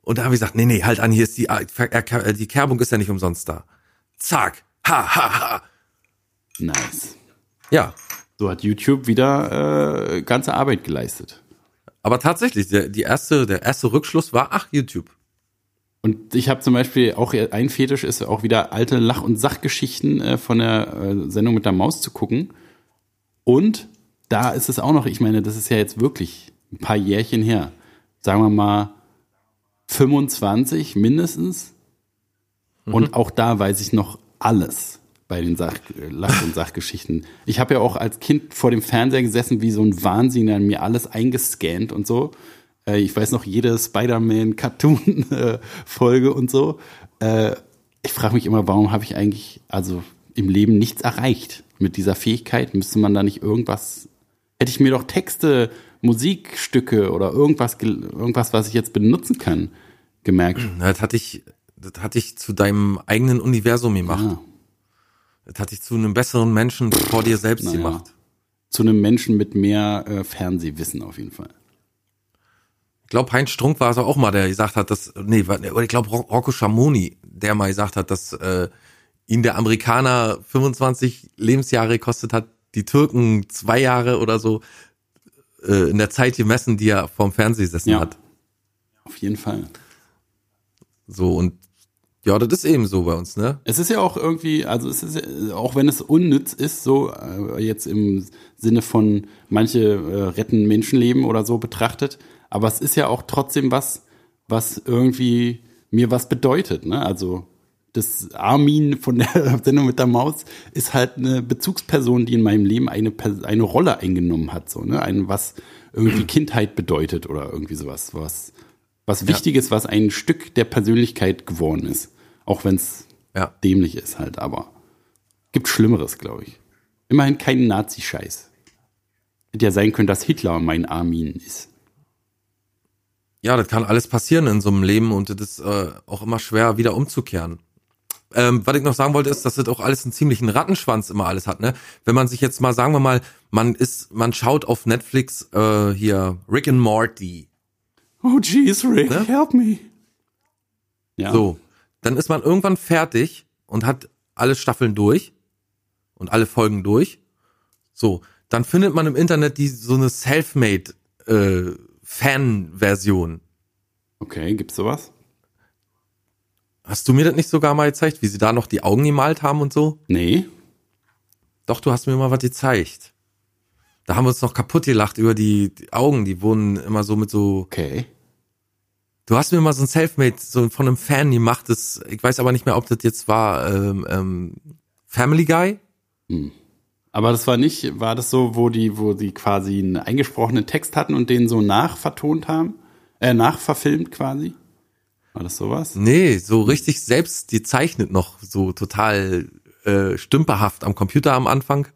Und da habe ich gesagt, nee, nee, halt an, hier ist die, äh, die Kerbung ist ja nicht umsonst da. Zack, ha, ha, ha. Nice. Ja, So hat YouTube wieder äh, ganze Arbeit geleistet. aber tatsächlich, der, die erste, der erste Rückschluss war, ach, YouTube. Und ich habe zum Beispiel auch ein Fetisch ist auch wieder alte Lach- und Sachgeschichten äh, von der äh, Sendung mit der Maus zu gucken. Und da ist es auch noch, ich meine, das ist ja jetzt wirklich ein paar Jährchen her. Sagen wir mal 25 mindestens. Und auch da weiß ich noch alles bei den Sach Lach- und Sachgeschichten. Ich habe ja auch als Kind vor dem Fernseher gesessen, wie so ein Wahnsinn, an mir alles eingescannt und so. Äh, Ich weiß noch jede Spider-Man-Cartoon-Folge und so. Äh, Ich frage mich immer, warum habe ich eigentlich also im Leben nichts erreicht mit dieser Fähigkeit? Müsste man da nicht irgendwas hätte ich mir doch Texte, Musikstücke oder irgendwas, irgendwas, was ich jetzt benutzen kann, gemerkt. Das hatte ich, das hatte ich zu deinem eigenen Universum gemacht. Ah, Das hatte ich zu einem besseren Menschen vor dir selbst Naja. gemacht. zu einem Menschen mit mehr äh, Fernsehwissen auf jeden Fall. Ich glaube, Heinz Strunk war es auch mal, der gesagt hat, dass, nee, oder ich glaube, Rocco Schamoni, der mal gesagt hat, dass äh, ihn der Amerikaner 25 Lebensjahre gekostet hat, die Türken zwei Jahre oder so äh, in der Zeit gemessen, die er vorm Fernseher gesessen Ja. hat. Auf jeden Fall. So und ja, das ist eben so bei uns, ne? Es ist ja auch irgendwie, also es ist auch wenn es unnütz ist, so äh, jetzt im Sinne von manche äh, retten Menschenleben oder so betrachtet, aber es ist ja auch trotzdem was, was irgendwie mir was bedeutet, ne? Also das Armin von der Sendung mit der Maus ist halt eine Bezugsperson, die in meinem Leben eine eine Rolle eingenommen hat, so ne, ein was irgendwie Kindheit bedeutet oder irgendwie sowas, was was Wichtiges, was ein Stück der Persönlichkeit geworden ist, auch wenn es Ja. dämlich ist halt, aber gibt Schlimmeres, glaube ich. Immerhin kein Nazi-Scheiß. Hätte ja sein können, dass Hitler mein Armin ist. Ja, das kann alles passieren in so einem Leben und das ist äh, auch immer schwer wieder umzukehren. Ähm, was ich noch sagen wollte, ist, dass das auch alles einen ziemlichen Rattenschwanz immer alles hat, ne? Wenn man sich jetzt mal, sagen wir mal, man ist, man schaut auf Netflix äh, hier Rick and Morty. Oh jeez, Rick, Ne? help me. Ja. So, dann ist man irgendwann fertig und hat alle Staffeln durch und alle Folgen durch. So, dann findet man im Internet die so eine Selfmade äh, Fan-Version. Okay, gibt's sowas? Hast du mir das nicht sogar mal gezeigt, wie sie da noch die Augen gemalt haben und so? Nee. Doch, du hast mir mal was gezeigt. Da haben wir uns noch kaputt gelacht über die, die Augen, die wurden immer so mit so. Okay. Du hast mir mal so ein Selfmade so von einem Fan gemachtes, ich weiß aber nicht mehr, ob das jetzt war, ähm, ähm, Family Guy? Aber das war nicht, war das so, wo die, wo die quasi einen eingesprochenen Text hatten und den so nachvertont haben? Äh, nachverfilmt quasi? War das sowas? Nee, so richtig selbst gezeichnet noch, so total äh, stümperhaft am Computer am Anfang.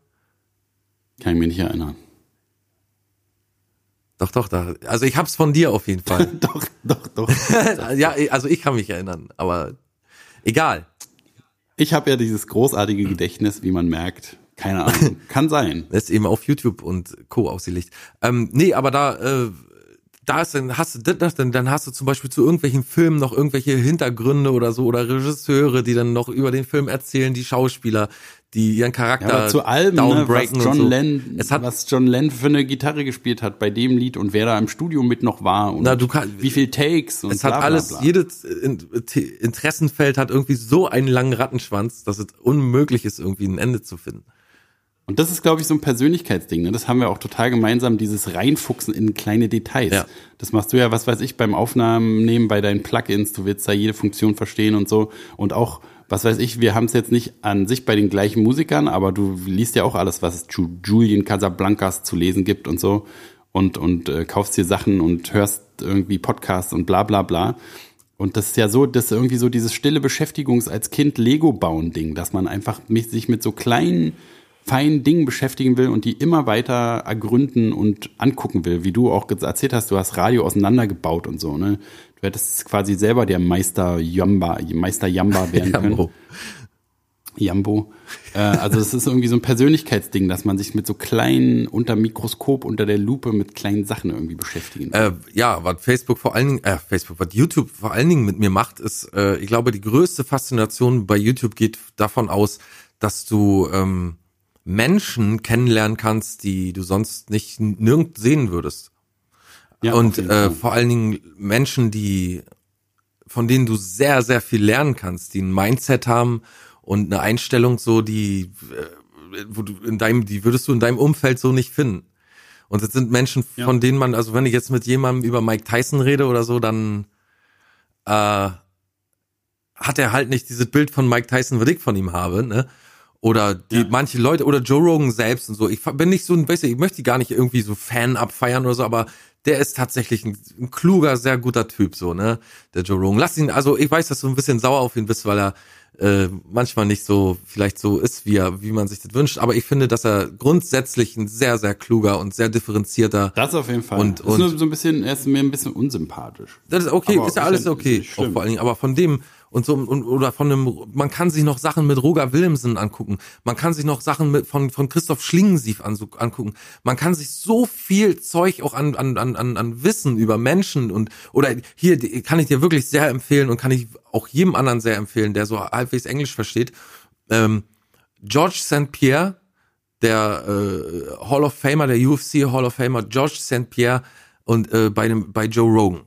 Kann ich mich nicht erinnern. Doch, doch, da. Also ich hab's von dir auf jeden Fall. doch, doch, doch. ja, also ich kann mich erinnern, aber egal. Ich habe ja dieses großartige Gedächtnis, wie man merkt. Keine Ahnung. Kann sein. Das ist eben auf YouTube und Co. ausgelegt. Ähm, nee, aber da, äh, da ist dann, hast du das, dann, dann hast du zum Beispiel zu irgendwelchen Filmen noch irgendwelche Hintergründe oder so oder Regisseure, die dann noch über den Film erzählen, die Schauspieler. Die ihren Charakter Ja, aber zu allem, ne, was John, so. Hat was John Lennon für eine Gitarre gespielt hat bei dem Lied und wer da im Studio mit noch war und Na, du kann- wie viel Takes und es hat bla, bla, alles, bla. jedes In- T- Interessenfeld hat irgendwie so einen langen Rattenschwanz, dass es unmöglich ist, irgendwie ein Ende zu finden. Und das ist, glaube ich, so ein Persönlichkeitsding. Ne? Das haben wir auch total gemeinsam, dieses Reinfuchsen in kleine Details. Ja. Das machst du ja, was weiß ich, beim Aufnahmen nehmen bei deinen Plugins. Du willst da jede Funktion verstehen und so. Und auch, was weiß ich, wir haben es jetzt nicht an sich bei den gleichen Musikern, aber du liest ja auch alles, was es zu Julian Casablancas zu lesen gibt und so. Und, und äh, kaufst dir Sachen und hörst irgendwie Podcasts und bla bla bla. Und das ist ja so, das ist irgendwie so dieses stille Beschäftigungs als Kind Lego bauen Ding, dass man einfach mich, sich mit so kleinen, feinen Dingen beschäftigen will und die immer weiter ergründen und angucken will, wie du auch erzählt hast, du hast Radio auseinandergebaut und so, ne? Du hättest quasi selber der Meister Jamba, Meister Jamba werden können. Jambo. Jambo. Äh, also es ist irgendwie so ein Persönlichkeitsding, dass man sich mit so kleinen, unter Mikroskop, unter der Lupe mit kleinen Sachen irgendwie beschäftigen will. Äh, ja, was Facebook vor allen Dingen, äh, Facebook, was YouTube vor allen Dingen mit mir macht, ist, äh, ich glaube, die größte Faszination bei YouTube geht davon aus, dass du ähm, Menschen kennenlernen kannst, die du sonst nicht nirgend sehen würdest. Ja, und äh, vor allen Dingen Menschen, die von denen du sehr, sehr viel lernen kannst, die ein Mindset haben und eine Einstellung so, die, äh, wo du in deinem, die würdest du in deinem Umfeld so nicht finden. Und das sind Menschen, Ja. von denen man, also wenn ich jetzt mit jemandem über Mike Tyson rede oder so, dann äh, hat er halt nicht dieses Bild von Mike Tyson, was ich von ihm habe, ne? Oder die Ja. manche Leute oder Joe Rogan selbst und so. Ich bin nicht so ein, weißt du, ich möchte gar nicht irgendwie so Fan abfeiern oder so, aber der ist tatsächlich ein, ein kluger, sehr guter Typ, so, ne? Der Joe Rogan. Lass ihn, also ich weiß, dass du ein bisschen sauer auf ihn bist, weil er äh, manchmal nicht so, vielleicht so ist, wie er, wie man sich das wünscht. Aber ich finde, dass er grundsätzlich ein sehr, sehr kluger und sehr differenzierter. Das auf jeden Fall. Und- ist und- nur so ein bisschen, er ist mir ein bisschen unsympathisch. Das ist okay, Aber ist ja ist alles okay, ist auch vor allen Dingen. Aber von dem und so und, oder von einem, man kann sich noch Sachen mit Roger Willemsen angucken. Man kann sich noch Sachen mit von von Christoph Schlingensief an, angucken. Man kann sich so viel Zeug auch an an an an, Wissen über Menschen und oder hier kann ich dir wirklich sehr empfehlen und kann ich auch jedem anderen sehr empfehlen, der so halbwegs Englisch versteht. Ähm, George St. Pierre, der äh, Hall of Famer, der UFC Hall of Famer George St. Pierre und äh, bei dem bei Joe Rogan.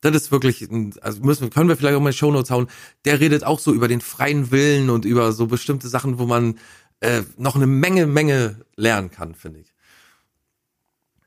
Das ist wirklich, ein, also müssen können wir vielleicht auch mal in die Shownotes hauen. Der redet auch so über den freien Willen und über so bestimmte Sachen, wo man äh, noch eine Menge, Menge lernen kann, finde ich.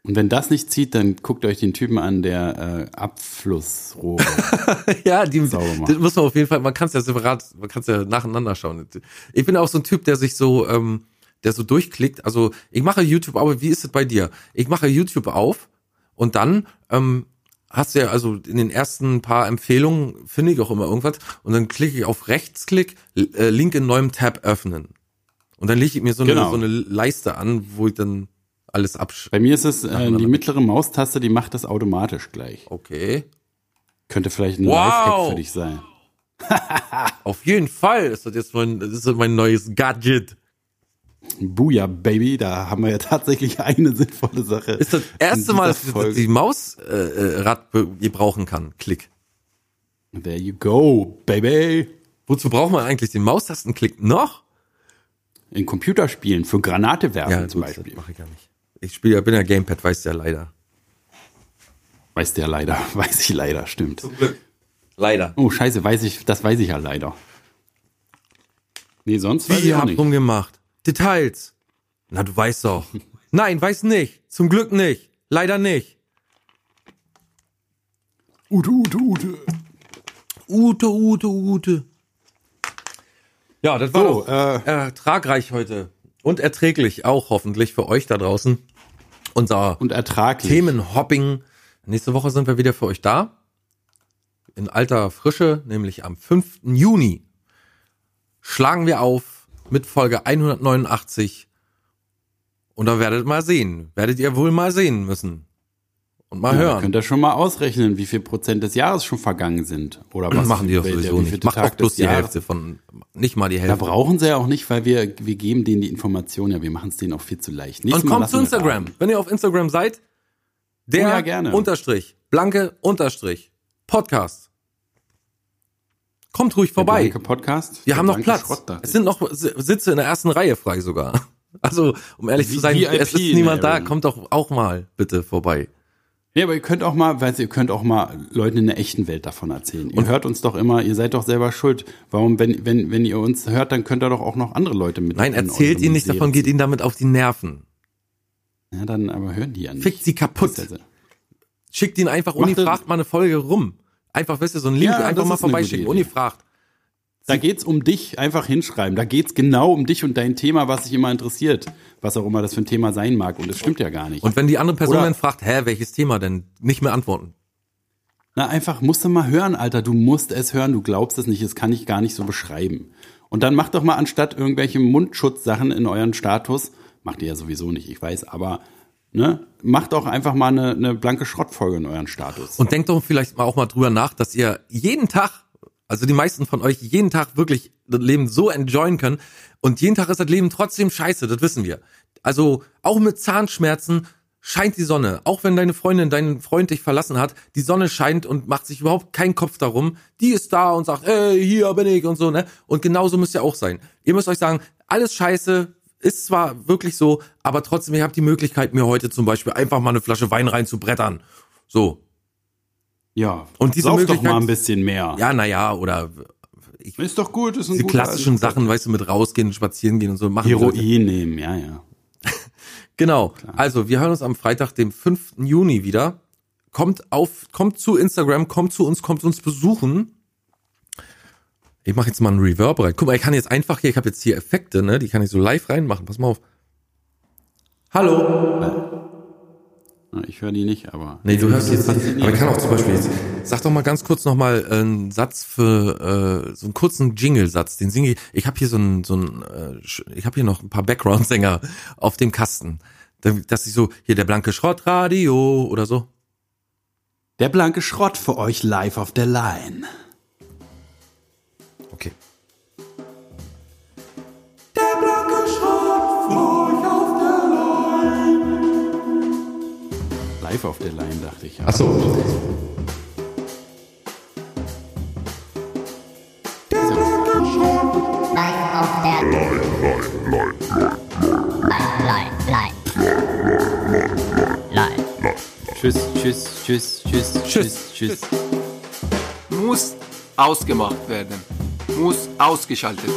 Und wenn das nicht zieht, dann guckt euch den Typen an, der äh, Abflussrohre. ja, die, das muss man auf jeden Fall, man kann es ja separat, man kann es ja nacheinander schauen. Ich bin auch so ein Typ, der sich so, ähm, der so durchklickt. Also ich mache YouTube, aber wie ist es bei dir? Ich mache YouTube auf und dann ähm, hast du ja, also in den ersten paar Empfehlungen finde ich auch immer irgendwas und dann klicke ich auf Rechtsklick, äh, Link in neuem Tab öffnen. Und dann lege ich mir so eine, Genau. so eine Leiste an, wo ich dann alles absch... Bei mir ist es äh, die mittlere Maustaste, die macht das automatisch gleich. Okay. Könnte vielleicht ein Wow. Lifehack für dich sein. Auf jeden Fall ist das jetzt mein, das ist mein neues Gadget. Booyah, Baby, da haben wir ja tatsächlich eine sinnvolle Sache. Ist das erste Mal, dass Folge. die Maus äh, äh, Rad gebrauchen kann. Klick. There you go, Baby. Wozu braucht man eigentlich den Maustastenklick noch? In Computerspielen für Granate werfen zum gut, Beispiel. das mache ich ja nicht. Ich spiele, ja- bin ja Gamepad, weißt du ja leider. Weiß der leider, weiß ich leider, stimmt. Leider. Oh, scheiße, weiß ich, das weiß ich ja leider. Nee, sonst weiß Wie ich auch habt nicht. rumgemacht? Details. Na, du weißt doch. Nein, weiß nicht. Zum Glück nicht. Leider nicht. Ute, Ute, Ute. Ute, Ute, Ute. Ja, das war So, äh, ertragreich heute. Und erträglich auch hoffentlich für euch da draußen. Unser und ertraglich. Themenhopping. Nächste Woche sind wir wieder für euch da. In alter Frische, nämlich am 5. Juni, schlagen wir auf mit Folge 189. Und da werdet mal sehen. Werdet ihr wohl mal sehen müssen. Und mal Ja, da hören. könnt ihr schon mal ausrechnen, wie viel Prozent des Jahres schon vergangen sind. Oder was machen die doch der sowieso nicht. Macht Tag auch bloß die Jahres- Hälfte von, nicht mal die Da Hälfte. brauchen sie ja auch nicht, weil wir, wir geben denen die Information, ja, wir machen es denen auch viel zu leicht. Nächstes Und kommt zu Instagram. Wenn ihr auf Instagram seid, der Oh ja, gerne. Unterstrich, blanke Unterstrich, Podcast. Kommt ruhig vorbei. Blanke Podcast. Wir Der haben noch Platz. Schrott, es sind noch Si- Sitze in der ersten Reihe frei sogar. Also, um ehrlich Wie- zu sein, VIP es ist niemand da. Kommt doch auch mal bitte vorbei. Ja, aber ihr könnt auch mal, weißt ihr könnt auch mal Leuten in der echten Welt davon erzählen. Ihr hört uns doch immer, ihr seid doch selber schuld. Warum, wenn, wenn, wenn ihr uns hört, dann könnt ihr doch auch noch andere Leute mit. Nein, in erzählt ihnen nicht davon, geht ihnen damit auf die Nerven. Ja, dann aber hören die ja nicht. Fickt sie kaputt. Schickt ihn einfach das- unifragt mal eine Folge rum. Einfach, weißt du, so ein Link Ja, einfach mal vorbeischicken. Unifragt. Da geht's um dich, einfach hinschreiben. Da geht's genau um dich und dein Thema, was dich immer interessiert. Was auch immer das für ein Thema sein mag. Und das stimmt ja gar nicht. Und wenn die andere Person Oder- dann fragt, hä, welches Thema denn? Nicht mehr antworten. Na, einfach musst du mal hören, Alter. Du musst es hören. Du glaubst es nicht. Das kann ich gar nicht so beschreiben. Und dann macht doch mal anstatt irgendwelche Mundschutzsachen in euren Status, macht ihr ja sowieso nicht, ich weiß, aber ne, macht doch einfach mal eine, eine blanke Schrottfolge in euren Status. Und denkt doch vielleicht mal auch mal drüber nach, dass ihr jeden Tag, also die meisten von euch jeden Tag wirklich das Leben so enjoyen können. Und jeden Tag ist das Leben trotzdem scheiße, das wissen wir. Also auch mit Zahnschmerzen scheint die Sonne. Auch wenn deine Freundin, dein Freund dich verlassen hat, die Sonne scheint und macht sich überhaupt keinen Kopf darum. Die ist da und sagt, ey, hier bin ich und so, ne? Und genauso müsst ihr auch sein. Ihr müsst euch sagen, alles scheiße, ist zwar wirklich so, aber trotzdem, ihr habt die Möglichkeit, mir heute zum Beispiel einfach mal eine Flasche Wein reinzubrettern. So, ja, Und diese sauf doch Möglichkeit- mal ein bisschen mehr. ja, naja, oder ich, Ist doch gut, ist ein diese guter klassischen Alter. Sachen, weißt du, mit rausgehen, spazieren gehen und so machen. die. Heroin nehmen, ja, ja. Genau. Also, wir hören uns am Freitag, dem 5. Juni wieder. Kommt auf, kommt zu Instagram, kommt zu uns, kommt uns besuchen. Ich mache jetzt mal einen Reverb rein. Guck mal, ich kann jetzt einfach hier, ich habe jetzt hier Effekte, ne? Die kann ich so live reinmachen. Pass mal auf. Hallo. Ich höre die nicht, aber. Nee, du hörst jetzt nicht. Aber ich kann auch zum Beispiel jetzt. Sag doch mal ganz kurz nochmal einen Satz für äh, so einen kurzen Jingle-Satz. Den singe ich. Ich habe hier so einen, so einen, äh, ich habe hier noch ein paar Background-Sänger auf dem Kasten. Da- Dass ich so, hier der blanke Schrottradio oder so. Der blanke Schrott für euch live auf der Line. Live auf der Line, dachte ich. Ach so. Tschüss, tschüss, tschüss, tschüss, Tschüss. tschüss. Muss ausgemacht werden. Muss ausgeschaltet